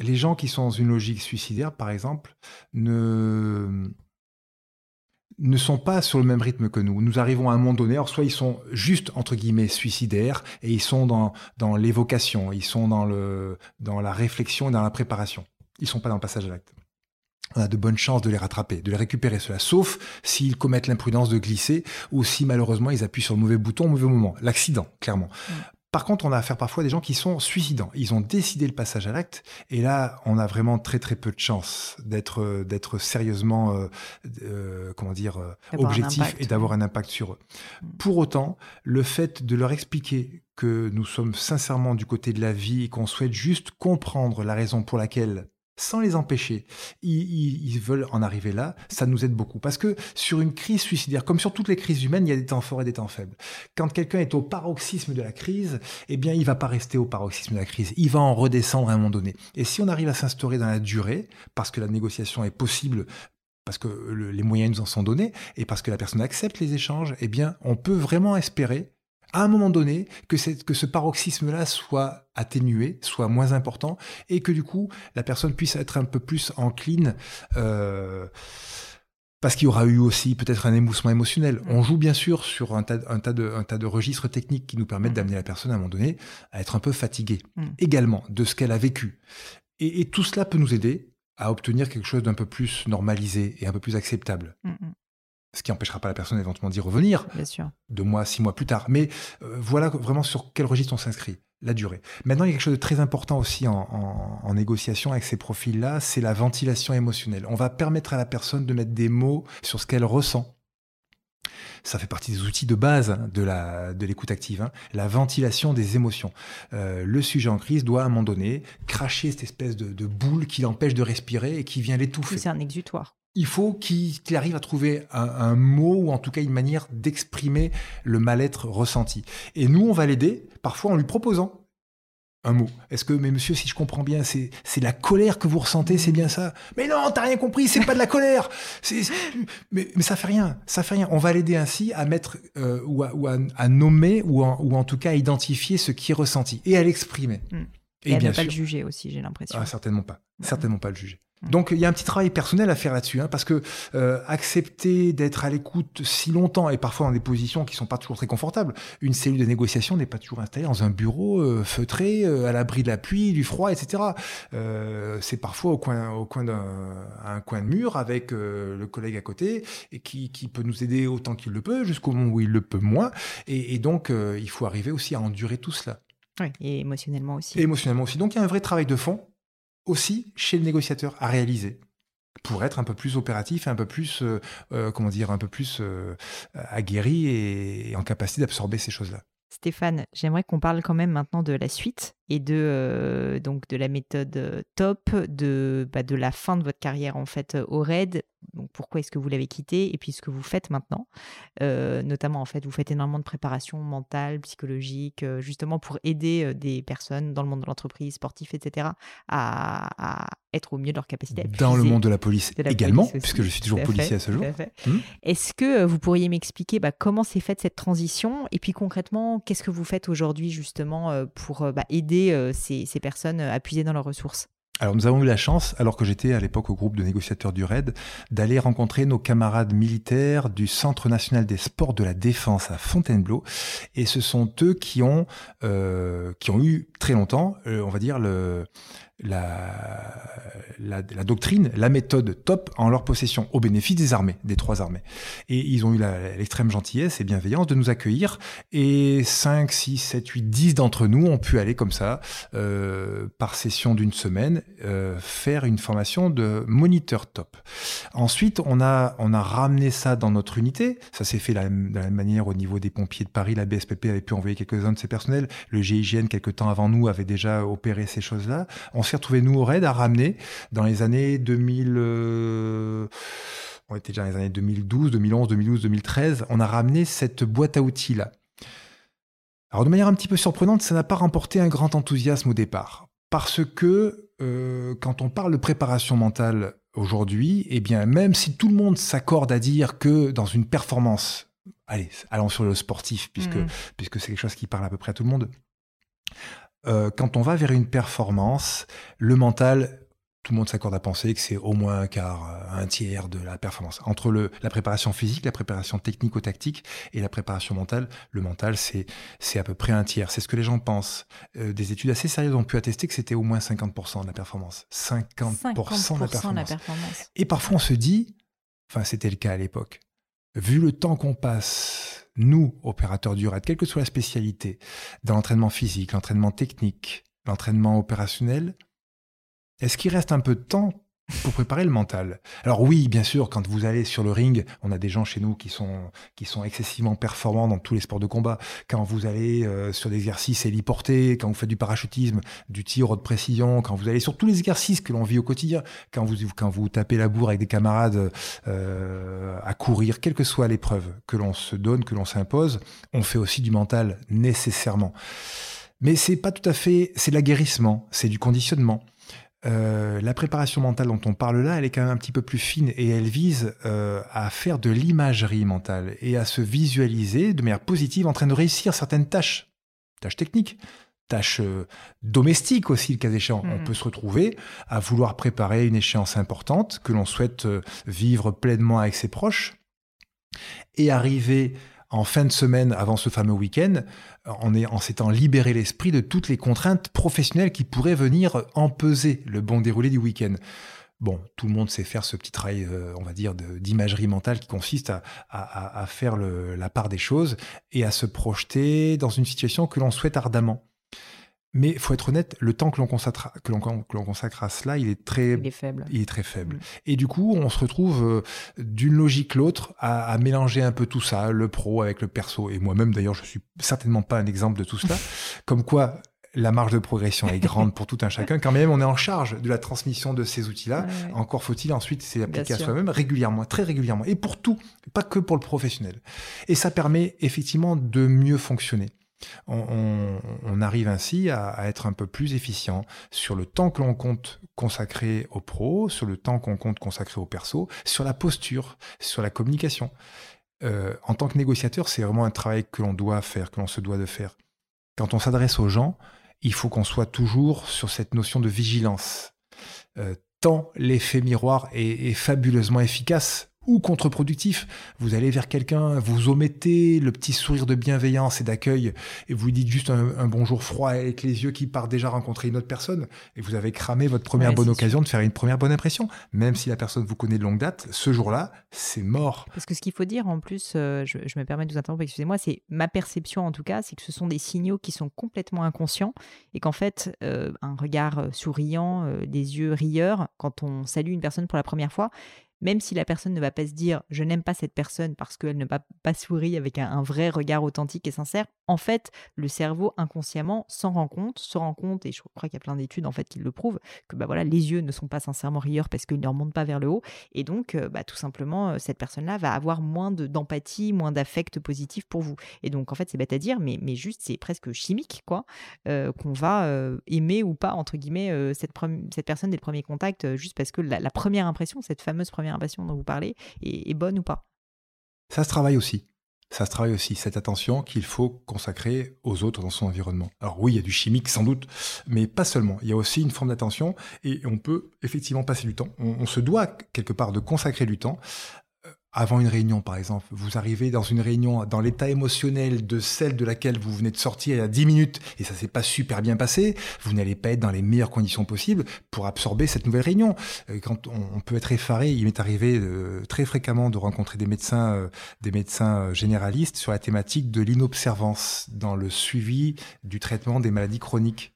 Les gens qui sont dans une logique suicidaire, par exemple, ne, ne sont pas sur le même rythme que nous. Nous arrivons à un moment donné, soit ils sont juste, entre guillemets, suicidaires, et ils sont dans, dans l'évocation, ils sont dans, le, dans la réflexion et dans la préparation. Ils ne sont pas dans le passage à l'acte on a de bonnes chances de les rattraper, de les récupérer cela, sauf s'ils commettent l'imprudence de glisser ou si malheureusement ils appuient sur le mauvais bouton au mauvais moment. L'accident, clairement. Par contre, on a affaire parfois à des gens qui sont suicidants. Ils ont décidé le passage à l'acte, et là, on a vraiment très très peu de chances d'être d'être sérieusement, euh, euh, comment dire, euh, objectif et d'avoir un impact sur eux. Mm. Pour autant, le fait de leur expliquer que nous sommes sincèrement du côté de la vie et qu'on souhaite juste comprendre la raison pour laquelle sans les empêcher, ils, veulent en arriver là, ça nous aide beaucoup. Parce que sur une crise suicidaire, comme sur toutes les crises humaines, il y a des temps forts et des temps faibles. Quand quelqu'un est au paroxysme de la crise, eh bien, il va pas rester au paroxysme de la crise, il va en redescendre à un moment donné. Et si on arrive à s'instaurer dans la durée, parce que la négociation est possible parce que les moyens nous en sont donnés et parce que la personne accepte les échanges, eh bien, on peut vraiment espérer à un moment donné que, que ce paroxysme-là soit atténué, soit moins important, et que du coup, la personne puisse être un peu plus encline. Euh, parce qu'il y aura eu aussi peut-être un émoussement émotionnel. Mm. On joue bien sûr sur un tas, un tas, de, un tas de registres techniques qui nous permettent mm. d'amener la personne à un moment donné à être un peu fatiguée, mm. également de ce qu'elle a vécu. Et, et, tout cela peut nous aider à obtenir quelque chose d'un peu plus normalisé et un peu plus acceptable ce qui n'empêchera pas la personne éventuellement d'y revenir Bien sûr. deux mois, six mois plus tard. Mais euh, voilà vraiment sur quel registre on s'inscrit, la durée. Maintenant, il y a quelque chose de très important aussi en, négociation avec ces profils-là, c'est la ventilation émotionnelle. On va permettre à la personne de mettre des mots sur ce qu'elle ressent. Ça fait partie des outils de base hein, de la de l'écoute active, hein. la ventilation des émotions. Euh, le sujet en crise doit à un moment donné cracher cette espèce de, de boule qui l'empêche de respirer et qui vient l'étouffer. C'est un exutoire il faut qu'il arrive à trouver un, mot ou en tout cas une manière d'exprimer le mal-être ressenti. Et nous, on va l'aider parfois en lui proposant un mot. Est-ce que, mais monsieur, si je comprends bien, c'est la colère que vous ressentez, c'est bien ça? Mais non, t'as rien compris, c'est pas de la colère. mais, mais ça fait rien, ça fait rien. On va l'aider ainsi à mettre euh, ou, à, nommer ou, ou en tout cas à identifier ce qui est ressenti et à l'exprimer. Hmm. Et, à ne pas le juger aussi, j'ai l'impression. Ah, certainement pas, certainement pas le juger. Donc il y a un petit travail personnel à faire là-dessus, hein, parce que euh, accepter d'être à l'écoute si longtemps et parfois dans des positions qui sont pas toujours très confortables. Une cellule de négociation n'est pas toujours installée dans un bureau euh, feutré, euh, à l'abri de la pluie, du froid, etc. c'est parfois au coin, au coin d'un un coin de mur avec le collègue à côté et qui, qui peut nous aider autant qu'il le peut, jusqu'au moment où il le peut moins. Et, et donc il faut arriver aussi à endurer tout cela. Oui, et émotionnellement aussi. Et émotionnellement aussi. Donc il y a un vrai travail de fond aussi chez le négociateur à réaliser pour être un peu plus opératif, un peu plus, euh, euh, comment dire, un peu plus euh, aguerri et, en capacité d'absorber ces choses-là. Stéphane, j'aimerais qu'on parle quand même maintenant de la suite et de donc de la méthode top, de bah, de la fin de votre carrière en fait au RAID, donc pourquoi est-ce que vous l'avez quitté et puis ce que vous faites maintenant. Euh, notamment, en fait, vous faites énormément de préparation mentale, psychologique, euh, justement pour aider euh, des personnes dans le monde de l'entreprise, sportif, etc., à, être au mieux de leur capacité. Dans le monde de la police également, puisque je suis toujours policier à ce jour. Hmm est-ce que vous pourriez m'expliquer bah, comment s'est faite cette transition et puis concrètement, qu'est-ce que vous faites aujourd'hui justement pour bah, aider ces, ces personnes à puiser dans leurs ressources alors nous avons eu la chance, alors que j'étais à l'époque au groupe de négociateurs du RAID, d'aller rencontrer nos camarades militaires du Centre national des sports de la défense à Fontainebleau. Et ce sont eux qui ont, euh, eu très longtemps, euh, on va dire, le, la, la, doctrine, la méthode top en leur possession, au bénéfice des armées, des trois armées. Et ils ont eu l'extrême gentillesse et bienveillance de nous accueillir. Et 5, 6, 7, 8, 10 d'entre nous ont pu aller comme ça, euh, par session d'une semaine, euh, faire une formation de moniteur top. Ensuite, on a, on a ramené ça dans notre unité. Ça s'est fait de la même manière au niveau des pompiers de Paris. La BSPP avait pu envoyer quelques-uns de ses personnels. Le GIGN, quelques temps avant nous, avait déjà opéré ces choses-là. S'est retrouvé nous au RAID à ramener dans les années 2000. Euh, on était déjà dans les années 2012, 2011, 2012, 2013. On a ramené cette boîte à outils là. Alors de manière un petit peu surprenante, ça n'a pas remporté un grand enthousiasme au départ, parce que euh, quand on parle de préparation mentale aujourd'hui, eh bien même si tout le monde s'accorde à dire que dans une performance, allez, allons sur le sportif puisque mmh. puisque c'est quelque chose qui parle à peu près à tout le monde. Euh, quand on va vers une performance, le mental, tout le monde s'accorde à penser que c'est au moins un quart, euh, un tiers de la performance. Entre le, la préparation physique, la préparation technico-tactique et la préparation mentale, le mental, c'est, c'est à peu près un tiers. C'est ce que les gens pensent. Euh, des études assez sérieuses ont pu attester que c'était au moins 50% de la performance. 50%, de, la performance. Et parfois on se dit, enfin c'était le cas à l'époque, vu le temps qu'on passe nous, opérateurs du RAID, quelle que soit la spécialité, dans l'entraînement physique, l'entraînement technique, l'entraînement opérationnel, est-ce qu'il reste un peu de temps pour préparer le mental. Alors oui, bien sûr, quand vous allez sur le ring, on a des gens chez nous qui sont qui sont excessivement performants dans tous les sports de combat. Quand vous allez euh, sur des exercices héliportés, quand vous faites du parachutisme, du tir de précision, quand vous allez sur tous les exercices que l'on vit au quotidien, quand vous quand vous tapez la bourre avec des camarades euh, à courir, quelle que soit l'épreuve que l'on se donne, que l'on s'impose, on fait aussi du mental nécessairement. Mais c'est pas tout à fait, c'est de l'aguerrissement, c'est du conditionnement. Euh, la préparation mentale dont on parle là, elle est quand même un petit peu plus fine et elle vise euh, à faire de l'imagerie mentale et à se visualiser de manière positive en train de réussir certaines tâches, tâches techniques, tâches euh, domestiques aussi, le cas échéant. On mmh. peut se retrouver à vouloir préparer une échéance importante que l'on souhaite vivre pleinement avec ses proches et arriver en fin de semaine avant ce fameux week-end, en, s'étant libéré l'esprit de toutes les contraintes professionnelles qui pourraient venir empeser le bon déroulé du week-end. Bon, tout le monde sait faire ce petit travail, euh, on va dire, d'imagerie mentale qui consiste à, faire la part des choses et à se projeter dans une situation que l'on souhaite ardemment. Mais il faut être honnête, le temps que l'on consacre, que l'on, consacre à cela, il est très, il est faible. Il est très faible. Mm. Et du coup, on se retrouve euh, d'une logique l'autre à, mélanger un peu tout ça, le pro avec le perso. Et moi-même, d'ailleurs, je suis certainement pas un exemple de tout cela. Comme quoi, la marge de progression est grande pour tout un chacun. Quand même, on est en charge de la transmission de ces outils-là. Encore faut-il ensuite s'appliquer à soi-même régulièrement, très régulièrement. Et pour tout, pas que pour le professionnel. Et ça permet effectivement de mieux fonctionner. On, arrive ainsi à, être un peu plus efficient sur le temps que l'on compte consacrer au pro, sur le temps qu'on compte consacrer au perso, sur la posture, sur la communication. Euh, en tant que négociateur, c'est vraiment un travail que l'on doit faire, que l'on se doit de faire. Quand on s'adresse aux gens, il faut qu'on soit toujours sur cette notion de vigilance. Euh, tant l'effet miroir est fabuleusement efficace ou contre-productif. Vous allez vers quelqu'un, vous omettez le petit sourire de bienveillance et d'accueil et vous lui dites juste un, bonjour froid avec les yeux qui partent déjà rencontrer une autre personne et vous avez cramé votre première bonne occasion de faire une première bonne impression. Même si la personne vous connaît de longue date, ce jour-là, c'est mort. Parce que ce qu'il faut dire en plus, euh, je, me permets de vous interrompre, excusez-moi, c'est ma perception en tout cas, c'est que ce sont des signaux qui sont complètement inconscients et qu'en fait, euh, un regard euh, souriant, des yeux rieurs, quand on salue une personne pour la première fois, même si la personne ne va pas se dire je n'aime pas cette personne parce qu'elle ne va pas sourire avec un, vrai regard authentique et sincère, en fait, le cerveau inconsciemment s'en rend compte, se rend compte, et je crois qu'il y a plein d'études en fait qui le prouvent, que bah voilà, les yeux ne sont pas sincèrement rieurs parce qu'ils ne remontent pas vers le haut, et donc euh, bah, tout simplement euh, cette personne-là va avoir moins d'empathie, moins d'affect positif pour vous. Et donc en fait c'est bête à dire, mais, juste c'est presque chimique quoi, euh, qu'on va aimer ou pas entre guillemets cette, personne dès le premier contact, juste parce que la, première impression, cette fameuse première impression dont vous parlez, est bonne ou pas. Ça se travaille aussi ça se travaille aussi, cette attention qu'il faut consacrer aux autres dans son environnement. Alors oui, il y a du chimique sans doute, mais pas seulement. Il y a aussi une forme d'attention et on peut effectivement passer du temps. on, se doit quelque part de consacrer du temps avant une réunion, par exemple, vous arrivez dans une réunion dans l'état émotionnel de celle de laquelle vous venez de sortir il y a 10 minutes et ça s'est pas super bien passé, vous n'allez pas être dans les meilleures conditions possibles pour absorber cette nouvelle réunion. Euh, quand on, peut être effaré, il m'est arrivé euh, très fréquemment de rencontrer des médecins, euh, des médecins généralistes sur la thématique de l'inobservance dans le suivi du traitement des maladies chroniques.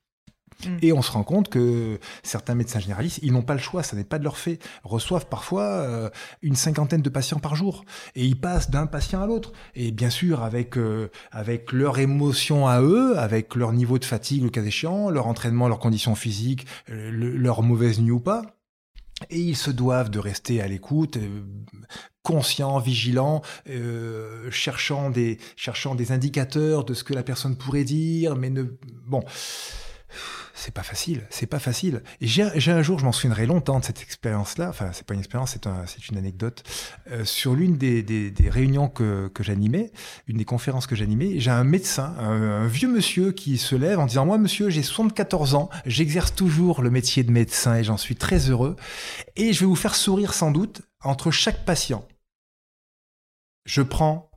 Mm. Et on se rend compte que certains médecins généralistes, ils n'ont pas le choix, ça n'est pas de leur fait, reçoivent parfois euh, une cinquantaine de patients par jour. Et ils passent d'un patient à l'autre. Et bien sûr, avec, euh, avec leur émotion à eux, avec leur niveau de fatigue, le cas échéant, leur entraînement, leurs conditions physiques, euh, leur mauvaise nuit ou pas. Et ils se doivent de rester à l'écoute, conscients, vigilants, cherchant, des, cherchant des indicateurs de ce que la personne pourrait dire, mais ne... Bon c'est pas facile, c'est pas facile. Et j'ai un jour, je m'en souviendrai longtemps de cette expérience-là, enfin c'est pas une expérience, c'est un, une anecdote, euh, sur l'une des, réunions que, que j'animais, une des conférences que j'animais, j'ai un médecin, un, vieux monsieur qui se lève en disant, moi monsieur, j'ai 74 ans, j'exerce toujours le métier de médecin et j'en suis très heureux, et je vais vous faire sourire sans doute entre chaque patient. Je prends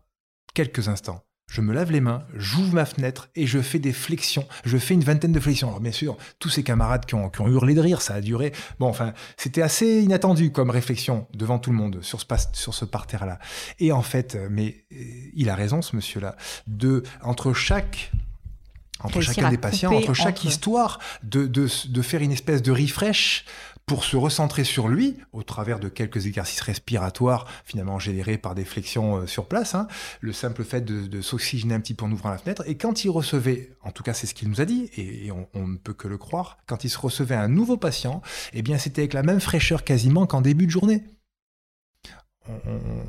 quelques instants je me lave les mains, j'ouvre ma fenêtre et je fais des flexions. Je fais une vingtaine de flexions. Alors bien sûr, tous ces camarades qui ont, hurlé de rire, ça a duré. Bon, enfin, c'était assez inattendu comme réflexion devant tout le monde sur ce, sur ce parterre-là. Et en fait, mais euh, il a raison, ce monsieur-là, de entre chaque entre chacun des patients, entre chaque histoire, de, de, de, faire une espèce de refresh pour se recentrer sur lui au travers de quelques exercices respiratoires finalement générés par des flexions euh, sur place. Hein. le simple fait de, s'oxygéner un petit peu en ouvrant la fenêtre. Et quand il recevait, en tout cas c'est ce qu'il nous a dit, et, on, on, ne peut que le croire, quand il se recevait un nouveau patient, eh bien c'était avec la même fraîcheur quasiment qu'en début de journée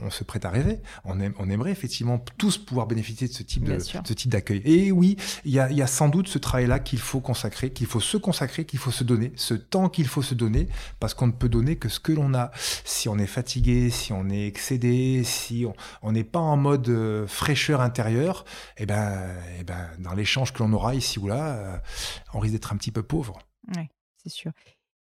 on, se prête à rêver. On, aimerait effectivement tous pouvoir bénéficier de ce type de, ce type d'accueil. Et oui, il y a, sans doute ce travail-là qu'il faut consacrer, qu'il faut se consacrer, qu'il faut se donner, ce temps qu'il faut se donner, parce qu'on ne peut donner que ce que l'on a. Si on est fatigué, si on est excédé, si on n'est pas en mode euh, fraîcheur intérieure, eh ben, eh ben, dans l'échange que l'on aura ici ou là, euh, on risque d'être un petit peu pauvre. Oui, c'est sûr.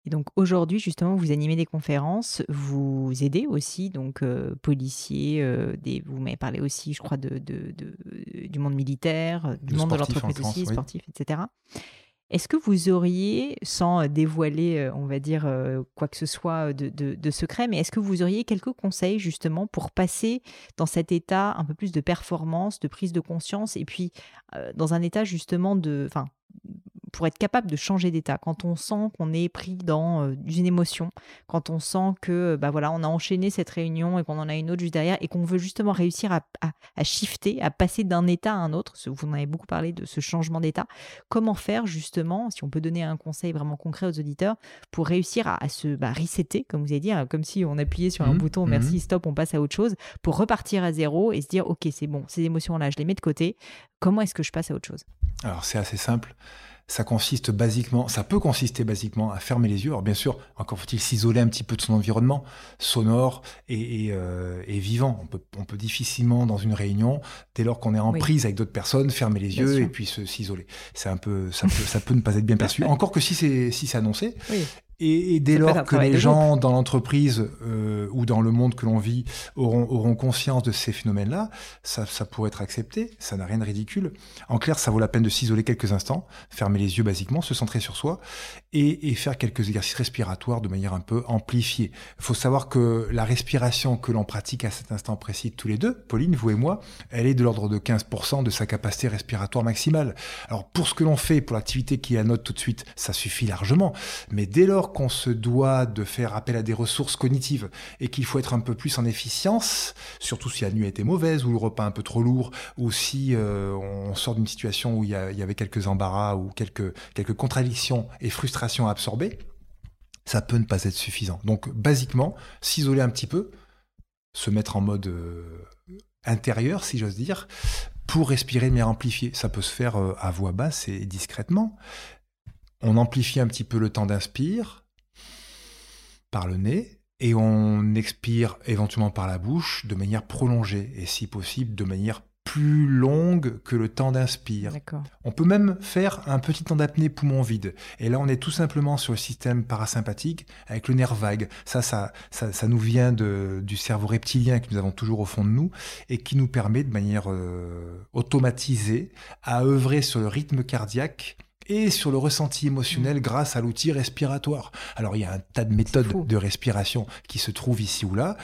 Et donc aujourd'hui, justement, vous animez des conférences, vous aidez aussi donc euh, policiers, euh, des, vous m'avez parlé aussi, je crois, de, de, du monde militaire, du monde de l'entreprise aussi, sportif, etc. Est-ce que vous auriez, sans dévoiler, euh, on va dire, quoi que ce soit de, de secret, mais est-ce que vous auriez quelques conseils justement pour passer dans cet état un peu plus de performance, de prise de conscience, et puis dans un état justement de, enfin, pour être capable de changer d'état, quand on sent qu'on est pris dans euh, une émotion, quand on sent que bah voilà, on a enchaîné cette réunion et qu'on en a une autre juste derrière et qu'on veut justement réussir à, à, shifter, à passer d'un état à un autre, vous en avez beaucoup parlé de ce changement d'état, comment faire justement, si on peut donner un conseil vraiment concret aux auditeurs, pour réussir à, se bah, resetter, comme vous avez dit, comme si on appuyait sur un mmh, bouton, merci, mmh. stop, on passe à autre chose, pour repartir à zéro et se dire, ok, c'est bon, ces émotions-là, je les mets de côté, comment est-ce que je passe à autre chose? Alors c'est assez simple ça consiste basiquement, ça peut consister basiquement à fermer les yeux. Alors bien sûr, encore faut-il s'isoler un petit peu de son environnement sonore et, euh, vivant. On peut, on peut, difficilement dans une réunion, dès lors qu'on est en prise avec d'autres personnes, fermer les yeux et puis s'isoler. C'est un peu, ça peut, ça peut ne pas être bien perçu. Encore que si c'est si c'est annoncé. Oui. Et, dès lors que les gens dans l'entreprise euh, ou dans le monde que l'on vit auront, auront conscience de ces phénomènes-là, ça, ça pourrait être accepté, ça n'a rien de ridicule. En clair, ça vaut la peine de s'isoler quelques instants, fermer les yeux basiquement, se centrer sur soi et, et faire quelques exercices respiratoires de manière un peu amplifiée. Il faut savoir que la respiration que l'on pratique à cet instant précis tous les deux, Pauline, vous et moi, elle est de l'ordre de 15% de sa capacité respiratoire maximale. Alors pour ce que l'on fait, pour l'activité qui à note tout de suite, ça suffit largement. Mais dès lors qu'on se doit de faire appel à des ressources cognitives et qu'il faut être un peu plus en efficience, surtout si la nuit a été mauvaise ou le repas un peu trop lourd, ou si euh, on sort d'une situation où il y, avait quelques embarras ou quelques, quelques contradictions et frustrations à absorber, ça peut ne pas être suffisant. Donc, basiquement, s'isoler un petit peu, se mettre en mode euh, intérieur, si j'ose dire, pour respirer de manière amplifiée. Ça peut se faire euh, à voix basse et discrètement. On amplifie un petit peu le temps d'inspire, par le nez et on expire éventuellement par la bouche de manière prolongée et si possible de manière plus longue que le temps d'inspire. On peut même faire un petit temps d'apnée poumon vide. Et là, on est tout simplement sur le système parasympathique avec le nerf vague. Ça, ça, ça, nous vient de, du cerveau reptilien que nous avons toujours au fond de nous et qui nous permet de manière euh, automatisée à œuvrer sur le rythme cardiaque et sur le ressenti émotionnel mm. grâce à l'outil respiratoire. Alors il y a un tas de méthodes de respiration qui se trouvent ici ou là.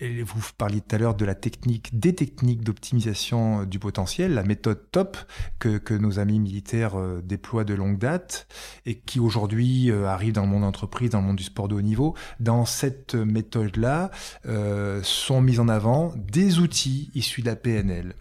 Vous parliez tout à l'heure de la technique, des techniques d'optimisation du potentiel, la méthode TOP que, nos amis militaires euh, déploient de longue date et qui aujourd'hui euh, arrive dans le monde entreprise, dans le monde du sport de haut niveau. Dans cette méthode-là, euh, sont mis en avant des outils issus de la PNL,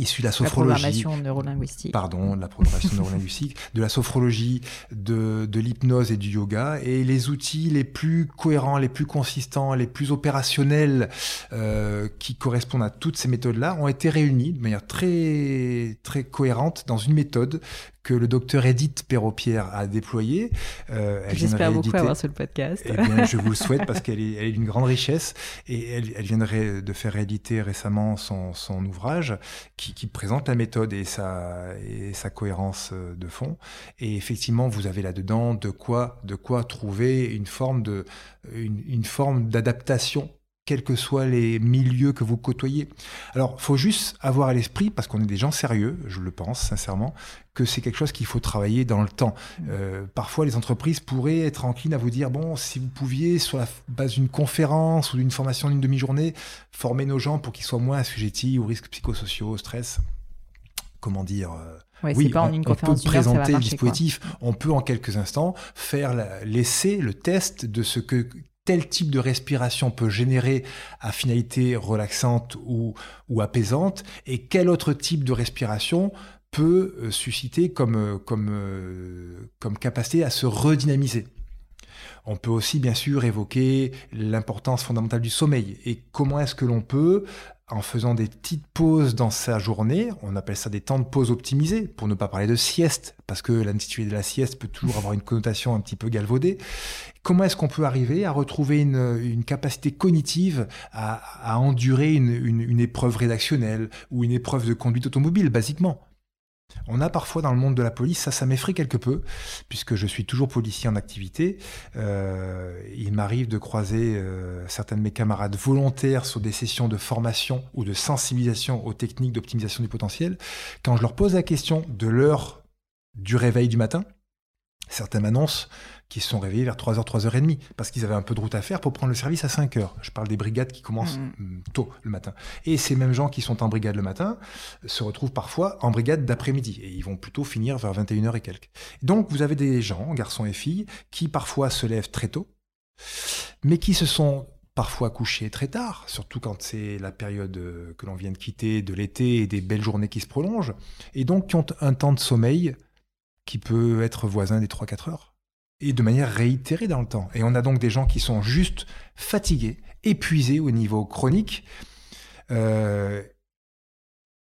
issu de la sophrologie. La programmation neurolinguistique. Pardon, la programmation neurolinguistique, de la sophrologie, de, de l'hypnose et du yoga. Et les outils les plus cohérents, les plus consistants, les plus opérationnels euh, qui correspondent à toutes ces méthodes-là ont été réunis de manière très, très cohérente dans une méthode que le docteur Edith Perropierre a déployé. Euh, J'espère beaucoup avoir sur le podcast. Eh bien, je vous le souhaite parce qu'elle est, est d'une grande richesse et elle, elle, viendrait de faire rééditer récemment son, son ouvrage qui, qui, présente la méthode et sa, et sa cohérence euh, de fond. Et effectivement, vous avez là-dedans de quoi, de quoi trouver une forme de, une, une forme d'adaptation quels que soient les milieux que vous côtoyez. Alors, faut juste avoir à l'esprit, parce qu'on est des gens sérieux, je le pense sincèrement, que c'est quelque chose qu'il faut travailler dans le temps. Euh, parfois, les entreprises pourraient être enclines à vous dire, bon, si vous pouviez, sur la base d'une conférence ou d'une formation d'une demi-journée, former nos gens pour qu'ils soient moins assujettis aux risques psychosociaux, au stress, comment dire, euh, oui, on, on, peut présenter le dispositif. On peut en quelques instants faire l'essai, le test de ce que tel type de respiration peut générer à finalité relaxante ou, ou apaisante et quel autre type de respiration peut euh, susciter comme, euh, comme, euh, comme capacité à se redynamiser? On peut aussi bien sûr évoquer l'importance fondamentale du sommeil et comment est-ce que l'on peut, en faisant des petites pauses dans sa journée, on appelle ça des temps de pause optimisés, pour ne pas parler de sieste, parce que l'intitulé de la sieste peut toujours avoir une connotation un petit peu galvaudée. Comment est-ce qu'on peut arriver à retrouver une, capacité cognitive à, endurer une épreuve rédactionnelle ou une épreuve de conduite automobile, basiquement? On a parfois dans le monde de la police, ça, ça m'effraie quelque peu, puisque je suis toujours policier en activité. Euh, il m'arrive de croiser euh, certains de mes camarades volontaires sur des sessions de formation ou de sensibilisation aux techniques d'optimisation du potentiel. Quand je leur pose la question de l'heure du réveil du matin, certains m'annoncent qui se sont réveillés vers 3h, 3h30, parce qu'ils avaient un peu de route à faire pour prendre le service à 5h. Je parle des brigades qui commencent mmh. Mmh, tôt le matin. Et ces mêmes gens qui sont en brigade le matin se retrouvent parfois en brigade d'après-midi, et ils vont plutôt finir vers 21h et quelques. Donc vous avez des gens, garçons et filles, qui parfois se lèvent très tôt, mais qui se sont parfois couchés très tard, surtout quand c'est la période euh, que l'on vient de quitter de l'été et des belles journées qui se prolongent, et donc qui ont un temps de sommeil qui peut être voisin des 3-4 heures et de manière réitérée dans le temps. Et on a donc des gens qui sont juste fatigués, épuisés au niveau chronique. Euh,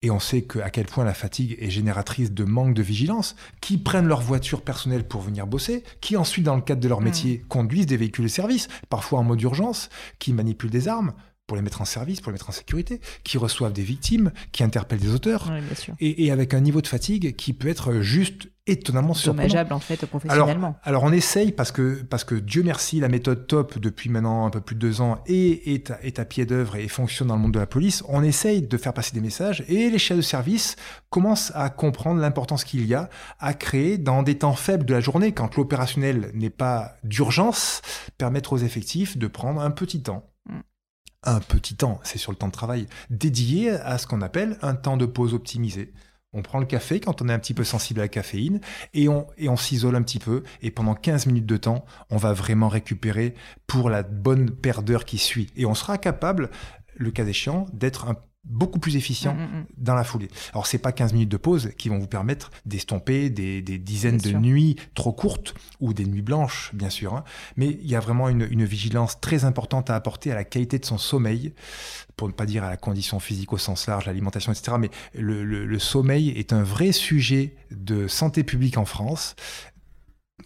et on sait que, à quel point la fatigue est génératrice de manque de vigilance, qui prennent leur voiture personnelle pour venir bosser, qui ensuite, dans le cadre de leur métier, conduisent des véhicules de service, parfois en mode urgence, qui manipulent des armes pour les mettre en service, pour les mettre en sécurité, qui reçoivent des victimes, qui interpellent des auteurs, et, et, avec un niveau de fatigue qui peut être juste étonnamment dommageable en fait professionnellement. Alors, on essaye parce que parce que Dieu merci la méthode top depuis maintenant un peu plus de deux ans et est, est à pied d'œuvre et fonctionne dans le monde de la police. On essaye de faire passer des messages et les chefs de service commencent à comprendre l'importance qu'il y a à créer dans des temps faibles de la journée quand l'opérationnel n'est pas d'urgence permettre aux effectifs de prendre un petit temps mm. un petit temps, c'est sur le temps de travail, dédié à ce qu'on appelle un temps de pause optimisé. On prend le café quand on est un petit peu sensible à la caféine et on, et on s'isole un petit peu. Et pendant 15 minutes de temps, on va vraiment récupérer pour la bonne paire d'heures qui suit. Et on sera capable, le cas échéant, d'être un beaucoup plus efficient mm, mm, mm. dans la foulée. Alors c'est pas 15 minutes de pause qui vont vous permettre d'estomper des, dizaines de nuits trop courtes ou des nuits blanches bien sûr, hein. mais il y a vraiment une, vigilance très importante à apporter à la qualité de son sommeil, pour ne pas dire à la condition physique au sens large, l'alimentation, etc. Mais le, sommeil est un vrai sujet de santé publique en France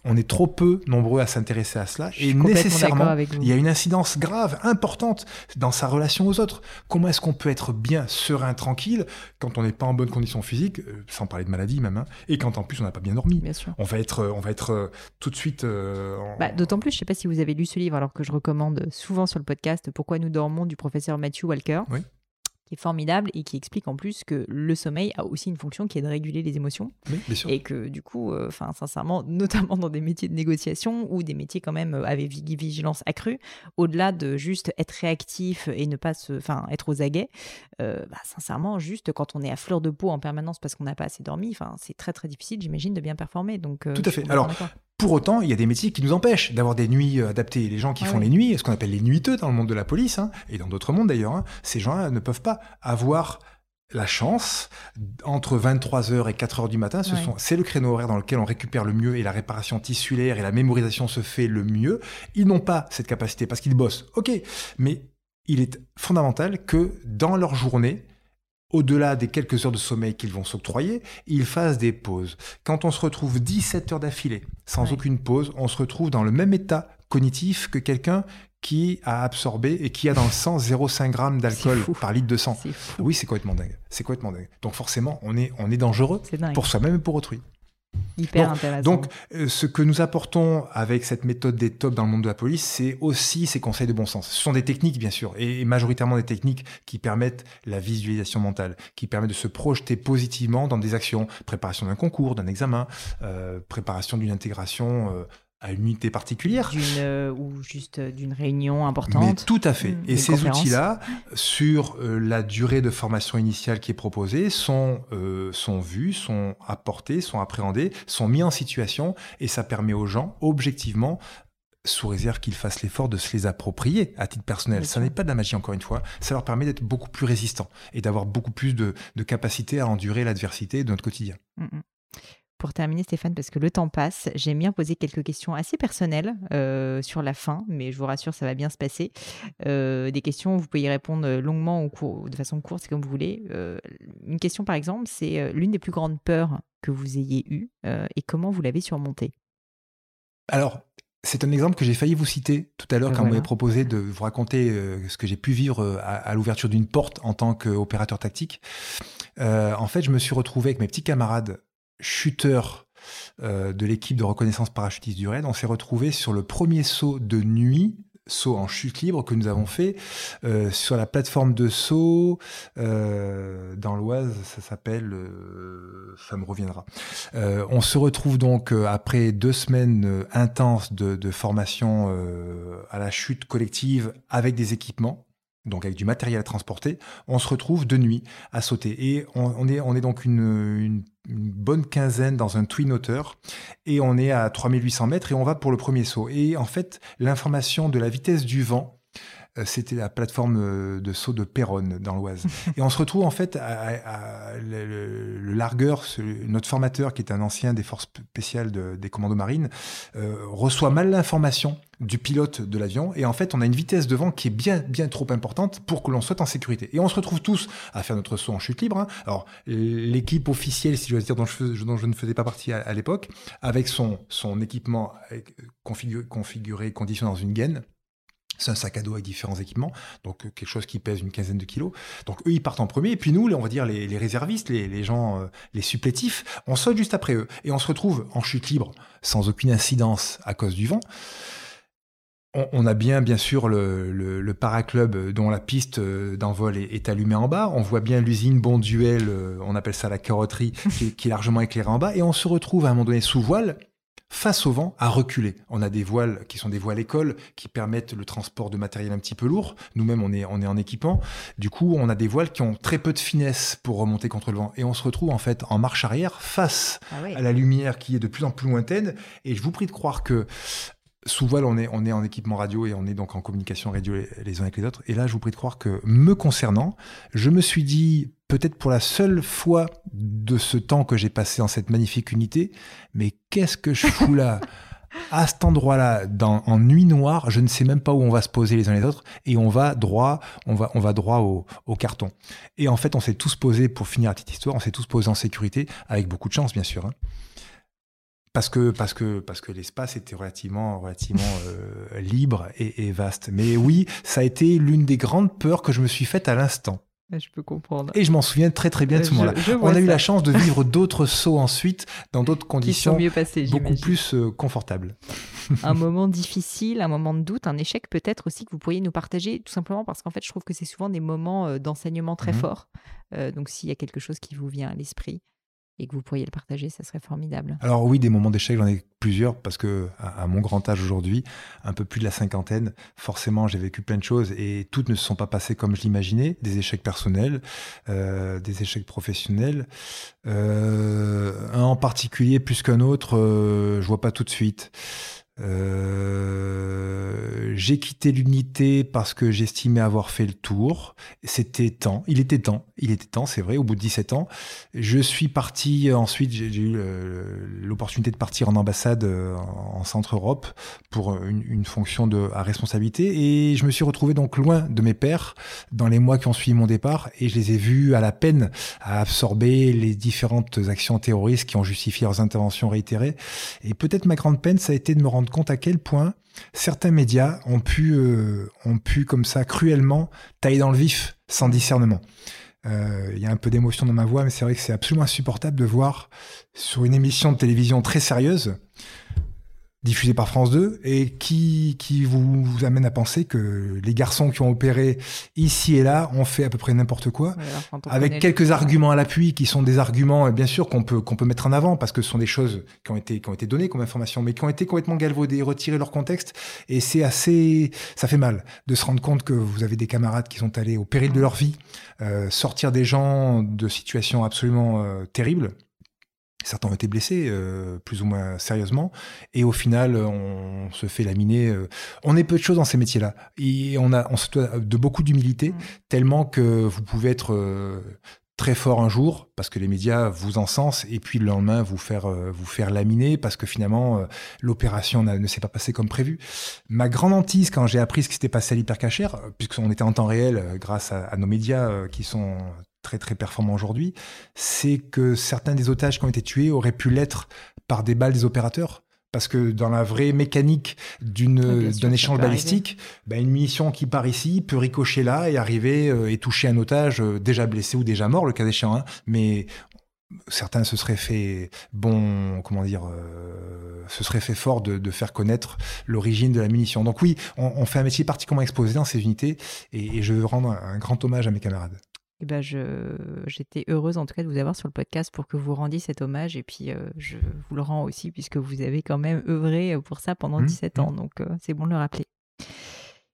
on est trop peu nombreux à s'intéresser à cela et nécessairement il y a une incidence grave, importante dans sa relation aux autres. Comment est-ce qu'on peut être bien, serein, tranquille quand on n'est pas en bonne condition physique, euh, sans parler de maladie même, hein, et quand en plus on n'a pas bien dormi? Bien sûr. On va être, euh, on va être euh, tout de suite. Bah, d'autant plus, je ne sais pas si vous avez lu ce livre, alors que je recommande souvent sur le podcast Pourquoi nous dormons du professeur Matthew Walker. Oui qui est formidable et qui explique en plus que le sommeil a aussi une fonction qui est de réguler les émotions. Et que du coup, euh, enfin sincèrement, notamment dans des métiers de négociation ou des métiers quand même euh, avec vigilance accrue, au-delà de juste être réactif et ne pas se, enfin être aux aguets, euh, bah, sincèrement, juste quand on est à fleur de peau en permanence parce qu'on n'a pas assez dormi, enfin c'est très très difficile, j'imagine, de bien performer. Donc tout à fait. Alors pour autant, il y a des métiers qui nous empêchent d'avoir des nuits euh, adaptées. Les gens qui font les nuits, ce qu'on appelle les nuiteux dans le monde de la police, hein, et dans d'autres mondes d'ailleurs, hein, ces gens-là ne peuvent pas avoir la chance, entre 23h et 4h du matin, c'est le créneau horaire dans lequel on récupère le mieux et la réparation tissulaire et la mémorisation se fait le mieux. Ils n'ont pas cette capacité parce qu'ils bossent. Ok, mais il est fondamental que dans leur journée, au-delà des quelques heures de sommeil qu'ils vont s'octroyer, ils fassent des pauses. Quand on se retrouve 17 heures d'affilée, sans aucune pause, on se retrouve dans le même état cognitif que quelqu'un qui a absorbé et qui a dans le sang 0,5 g d'alcool par litre de sang. Oui, c'est complètement dingue. C'est complètement dingue. Donc forcément, on est, on est dangereux pour soi-même et pour autrui. Hyper donc, intéressant. Donc, euh, ce que nous apportons avec cette méthode des tops dans le monde de la police, c'est aussi ces conseils de bon sens. Ce sont des techniques, bien sûr, et, majoritairement des techniques qui permettent la visualisation mentale, qui permettent de se projeter positivement dans des actions, préparation d'un concours, d'un examen, euh, préparation d'une intégration. Euh, à une unité particulière. D'une, ou juste d'une réunion importante. Mais tout à fait. Mmh. Et ces outils-là, sur la durée de formation initiale qui est proposée, sont, sont vus, sont apportés, sont appréhendés, sont mis en situation, et ça permet aux gens, objectivement, sous réserve qu'ils fassent l'effort de se les approprier à titre personnel. ça n'est pas de la magie, encore une fois. Ça leur permet d'être beaucoup plus résistants et d'avoir beaucoup plus de, capacité à endurer l'adversité de notre quotidien. Mm, mm. Pour terminer, Stéphane, parce que le temps passe, j'aime bien poser quelques questions assez personnelles euh, sur la fin, mais je vous rassure, ça va bien se passer. Euh, des questions, vous pouvez y répondre longuement ou de façon courte, c'est comme vous voulez. Euh, une question, par exemple, c'est l'une des plus grandes peurs que vous ayez eues et comment vous l'avez surmontée? Alors, c'est un exemple que j'ai failli vous citer tout à l'heure quand vous m'avez proposé de vous raconter euh, ce que j'ai pu vivre euh, à, l'ouverture d'une porte en tant qu'opérateur tactique. Euh, en fait, je me suis retrouvé avec mes petits camarades shooters de l'équipe de reconnaissance parachutiste du RAID. On s'est retrouvé sur le premier saut de nuit saut en chute libre que nous avons fait euh, sur la plateforme de saut euh, dans l'Oise, ça s'appelle, euh, ça me reviendra. on se retrouve donc après deux semaines intenses de formation à la chute collective avec des équipements donc avec du matériel à transporter, on se retrouve de nuit à sauter. Et on, est, on est donc une, bonne quinzaine dans un twin hauteur, et on est à 3800 mètres, et on va pour le premier saut. Et en fait, l'information de la vitesse du vent, c'était la plateforme euh, de saut de Péronne dans l'Oise. Et on se retrouve en fait à, le, largueur, notre formateur qui est un ancien des forces spéciales des commandos marines, euh, reçoit mal l'information du pilote de l'avion et en fait on a une vitesse de vent qui est bien bien trop importante pour que l'on soit en sécurité et on se retrouve tous à faire notre saut en chute libre hein. alors l'équipe officielle si je veux dire dont je, dont je ne faisais pas partie à, l'époque avec son son équipement configuré, configuré conditionné dans une gaine c'est un sac à dos avec différents équipements, donc euh, quelque chose qui pèse une quinzaine de kilos. Donc eux, ils partent en premier, et puis nous, on va dire les, réservistes, les, gens, euh, les supplétifs, on saute juste après eux. Et on se retrouve en chute libre, sans aucune incidence à cause du vent. On, a bien, bien sûr, le, le, paraclub dont la piste euh, d'envol est, allumée en bas. On voit bien l'usine Bonduel, on appelle ça la carrosserie, qui, qui est largement éclairée en bas. Et on se retrouve à un moment donné sous voile, face au vent, à reculer. On a des voiles qui sont des voiles écoles qui permettent le transport de matériel un petit peu lourd. Nous-mêmes, on est, on est en équipement. Du coup, on a des voiles qui ont très peu de finesse pour remonter contre le vent. Et on se retrouve en fait en marche arrière face ah à la lumière qui est de plus en plus lointaine. Et je vous prie de croire que sous voile, on est, on est en équipement radio et on est donc en communication radio les, uns avec les autres. Et là, je vous prie de croire que, me concernant, je me suis dit, peut-être pour la seule fois de ce temps que j'ai passé dans cette magnifique unité, mais qu'est-ce que je fous là à cet endroit-là, en nuit noire, je ne sais même pas où on va se poser les uns les autres, et on va droit, on va, on va droit au, au carton. Et en fait, on s'est tous posés, pour finir la petite histoire, on s'est tous posés en sécurité, avec beaucoup de chance, bien sûr. Hein parce que parce que parce que l'espace était relativement relativement euh, libre et, et, vaste. Mais oui, ça a été l'une des grandes peurs que je me suis faite à l'instant. Je peux comprendre. Et je m'en souviens très très bien de ce moment-là. On a eu la chance de vivre d'autres sauts ensuite dans d'autres conditions mieux passées, beaucoup plus euh, confortables. un moment difficile, un moment de doute, un échec peut-être aussi que vous pourriez nous partager, tout simplement parce qu'en fait je trouve que c'est souvent des moments euh, d'enseignement très mhm. forts. donc s'il y a quelque chose qui vous vient à l'esprit et que vous pourriez le partager, ça serait formidable. Alors oui, des moments d'échec, j'en ai plusieurs parce que à, mon grand âge aujourd'hui, un peu plus de la cinquantaine, forcément j'ai vécu plein de choses et toutes ne se sont pas passées comme je l'imaginais. Des échecs personnels, euh, des échecs professionnels. Euh, un en particulier plus qu'un autre, euh, je vois pas tout de suite. Euh, j'ai quitté l'unité parce que j'estimais avoir fait le tour. C'était temps. Il était temps. Il était temps, c'est vrai, au bout de 17 ans. Je suis parti ensuite, j'ai eu l'opportunité de partir en ambassade euh, en Centre-Europe pour une, fonction de, à responsabilité. Et je me suis retrouvé donc loin de mes pères dans les mois qui ont suivi mon départ. Et je les ai vus à la peine à absorber les différentes actions terroristes qui ont justifié leurs interventions réitérées. Et peut-être ma grande peine, ça a été de me rendre compte à quel point certains médias ont pu, euh, ont pu comme ça cruellement tailler dans le vif sans discernement. Euh, il y a un peu d'émotion dans ma voix, mais c'est vrai que c'est absolument insupportable de voir sur une émission de télévision très sérieuse diffusé par France 2 et qui, qui vous, vous, amène à penser que les garçons qui ont opéré ici et là ont fait à peu près n'importe quoi, avec quelques arguments à l'appui qui sont des arguments, bien sûr, qu'on peut, qu'on peut mettre en avant parce que ce sont des choses qui ont été, qui ont été données comme information, mais qui ont été complètement galvaudées, retirées leur contexte. Et c'est assez, ça fait mal de se rendre compte que vous avez des camarades qui sont allés au péril de leur vie, euh, sortir des gens de situations absolument euh, terribles Certains ont été blessés, euh, plus ou moins sérieusement, et au final, on se fait laminer. Euh, on est peu de choses dans ces métiers-là, et on a, on se doit de beaucoup d'humilité, mmh. tellement que vous pouvez être euh, très fort un jour parce que les médias vous encensent, et puis le lendemain vous faire vous faire laminer parce que finalement l'opération ne s'est pas passée comme prévu. Ma grande hantise quand j'ai appris ce qui s'était passé à l'hypercachère, puisqu'on était en temps réel grâce à, à nos médias qui sont très très performant aujourd'hui, c'est que certains des otages qui ont été tués auraient pu l'être par des balles des opérateurs. Parce que dans la vraie mécanique d'une d'un échange balistique, bah, une munition qui part ici peut ricocher là et arriver euh, et toucher un otage euh, déjà blessé ou déjà mort, le cas échéant. Hein. Mais certains se seraient fait bon, comment dire, euh, se seraient fait fort de, de faire connaître l'origine de la munition. Donc oui, on, on, fait un métier particulièrement exposé dans ces unités et, et je veux rendre un grand hommage à mes camarades eh ben j'étais heureuse en tout cas de vous avoir sur le podcast pour que vous rendiez cet hommage. Et puis, euh, je vous le rends aussi puisque vous avez quand même œuvré pour ça pendant 17 mmh, mmh. ans. Donc, euh, c'est bon de le rappeler.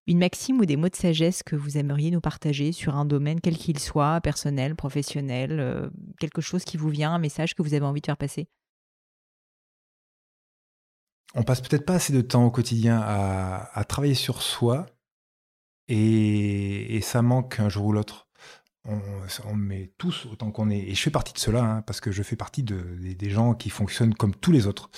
Une maxime ou des mots de sagesse que vous aimeriez nous partager sur un domaine quel qu'il soit, personnel, professionnel, euh, quelque chose qui vous vient, un message que vous avez envie de faire passer? On passe peut-être pas assez de temps au quotidien à, travailler sur soi et ça manque un jour ou l'autre on, met tous autant qu'on est. Et je fais partie de cela, hein, parce que je fais partie de, des, gens qui fonctionnent comme tous les autres.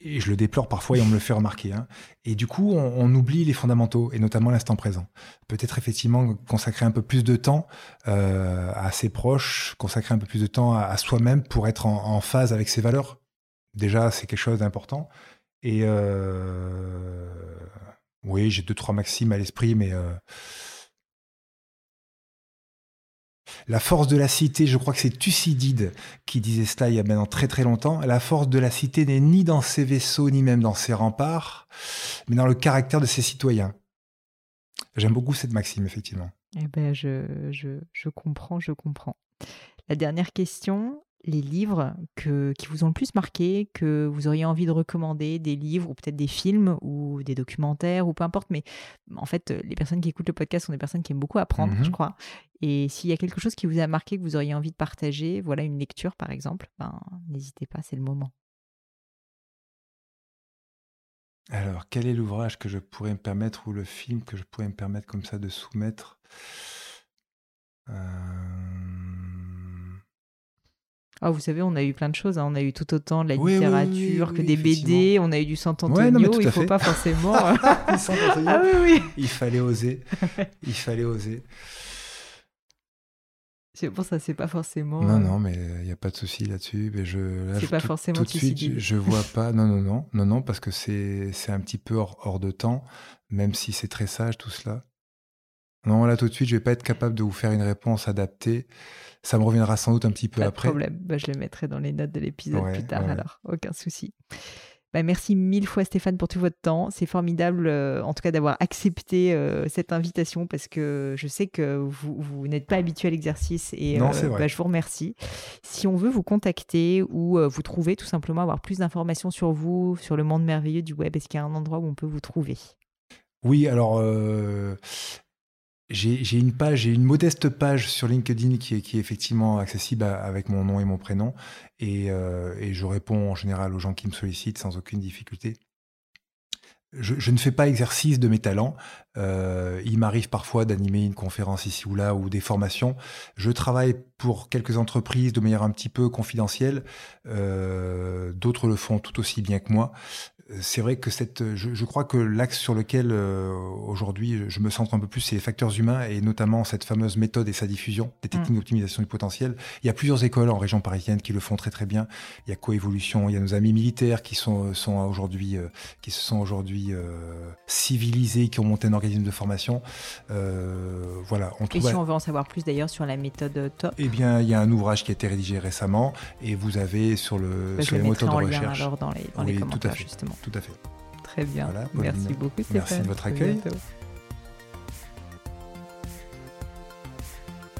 Et je le déplore parfois et on me le fait remarquer. Hein. Et du coup, on, oublie les fondamentaux, et notamment l'instant présent. Peut-être effectivement consacrer un peu plus de temps euh, à ses proches, consacrer un peu plus de temps à, soi-même pour être en, phase avec ses valeurs. Déjà, c'est quelque chose d'important. Et euh, oui, j'ai deux, trois maximes à l'esprit, mais... Euh, La force de la cité, je crois que c'est Thucydide qui disait cela il y a maintenant très très longtemps. La force de la cité n'est ni dans ses vaisseaux, ni même dans ses remparts, mais dans le caractère de ses citoyens. J'aime beaucoup cette maxime, effectivement. Eh ben, je, je, je comprends, je comprends. La dernière question, les livres que, qui vous ont le plus marqué, que vous auriez envie de recommander, des livres ou peut-être des films ou des documentaires ou peu importe. Mais en fait, les personnes qui écoutent le podcast sont des personnes qui aiment beaucoup apprendre, je mhm. crois. Et s'il y a quelque chose qui vous a marqué, que vous auriez envie de partager, voilà une lecture par exemple, ben, n'hésitez pas, c'est le moment. Alors, quel est l'ouvrage que je pourrais me permettre ou le film que je pourrais me permettre comme ça de soumettre? Euh... Ah, vous savez, on a eu plein de choses. Hein. On a eu tout autant de la littérature que des BD. On a eu du Sant'Antonio. il ne faut pas forcément. ah oui, oui. Il fallait oser. Il fallait oser. C'est pour ça, c'est pas forcément. Non, non, mais il n'y a pas de souci là-dessus. Mais je, c'est pas forcément tout de suite, je, vois pas. Non, non, non, non, non, parce que c'est, c'est un petit peu hors, hors de temps, même si c'est très sage tout cela. Non, là tout de suite, je vais pas être capable de vous faire une réponse adaptée. Ça me reviendra sans doute un petit peu pas après. De problème, bah, je le mettrai dans les notes de l'épisode plus tard alors, aucun souci. Bah, merci mille fois Stéphane pour tout votre temps. C'est formidable euh, en tout cas d'avoir accepté euh, cette invitation parce que je sais que vous, vous n'êtes pas habitué à l'exercice et non, euh, bah, je vous remercie. Si on veut vous contacter ou vous trouver, tout simplement avoir plus d'informations sur vous, sur le monde merveilleux du web, est-ce qu'il y a un endroit où on peut vous trouver? Oui, alors j'ai une page, j'ai une modeste page sur LinkedIn qui est, qui est effectivement accessible avec mon nom et mon prénom. Et, euh, et, je réponds en général aux gens qui me sollicitent sans aucune difficulté. Je, je ne fais pas exercice de mes talents. Euh, il m'arrive parfois d'animer une conférence ici ou là ou des formations. Je travaille pour quelques entreprises de manière un petit peu confidentielle. Euh, D'autres le font tout aussi bien que moi c'est vrai que cette, je, je crois que l'axe sur lequel euh, aujourd'hui je me centre un peu plus, c'est les facteurs humains et notamment cette fameuse méthode et sa diffusion des techniques mm. d'optimisation du potentiel. Il y a plusieurs écoles en région parisienne qui le font très très bien. Il y a Coévolution, il y a nos amis militaires qui sont, sont aujourd'hui, euh, qui se sont aujourd'hui euh, civilisés, qui ont monté un organisme de formation. voilà. On trouve, et si on veut en savoir plus d'ailleurs sur la méthode TOP Eh bien, il y a un ouvrage qui a été rédigé récemment et vous avez sur le bah, sur les moteurs de recherche. alors dans les, dans les commentaires justement. Tout à fait. Très bien. merci beaucoup Stéphane. Merci de votre accueil.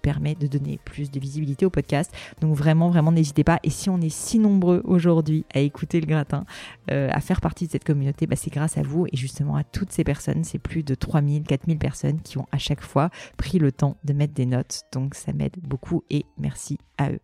permet de donner plus de visibilité au podcast. Donc vraiment, vraiment, n'hésitez pas. Et si on est si nombreux aujourd'hui à écouter le gratin, euh, à faire partie de cette communauté, bah, c'est grâce à vous et justement à toutes ces personnes c'est plus de 3000, 4000 personnes qui ont à chaque fois pris le temps de mettre des notes. Donc ça m'aide beaucoup et merci à eux.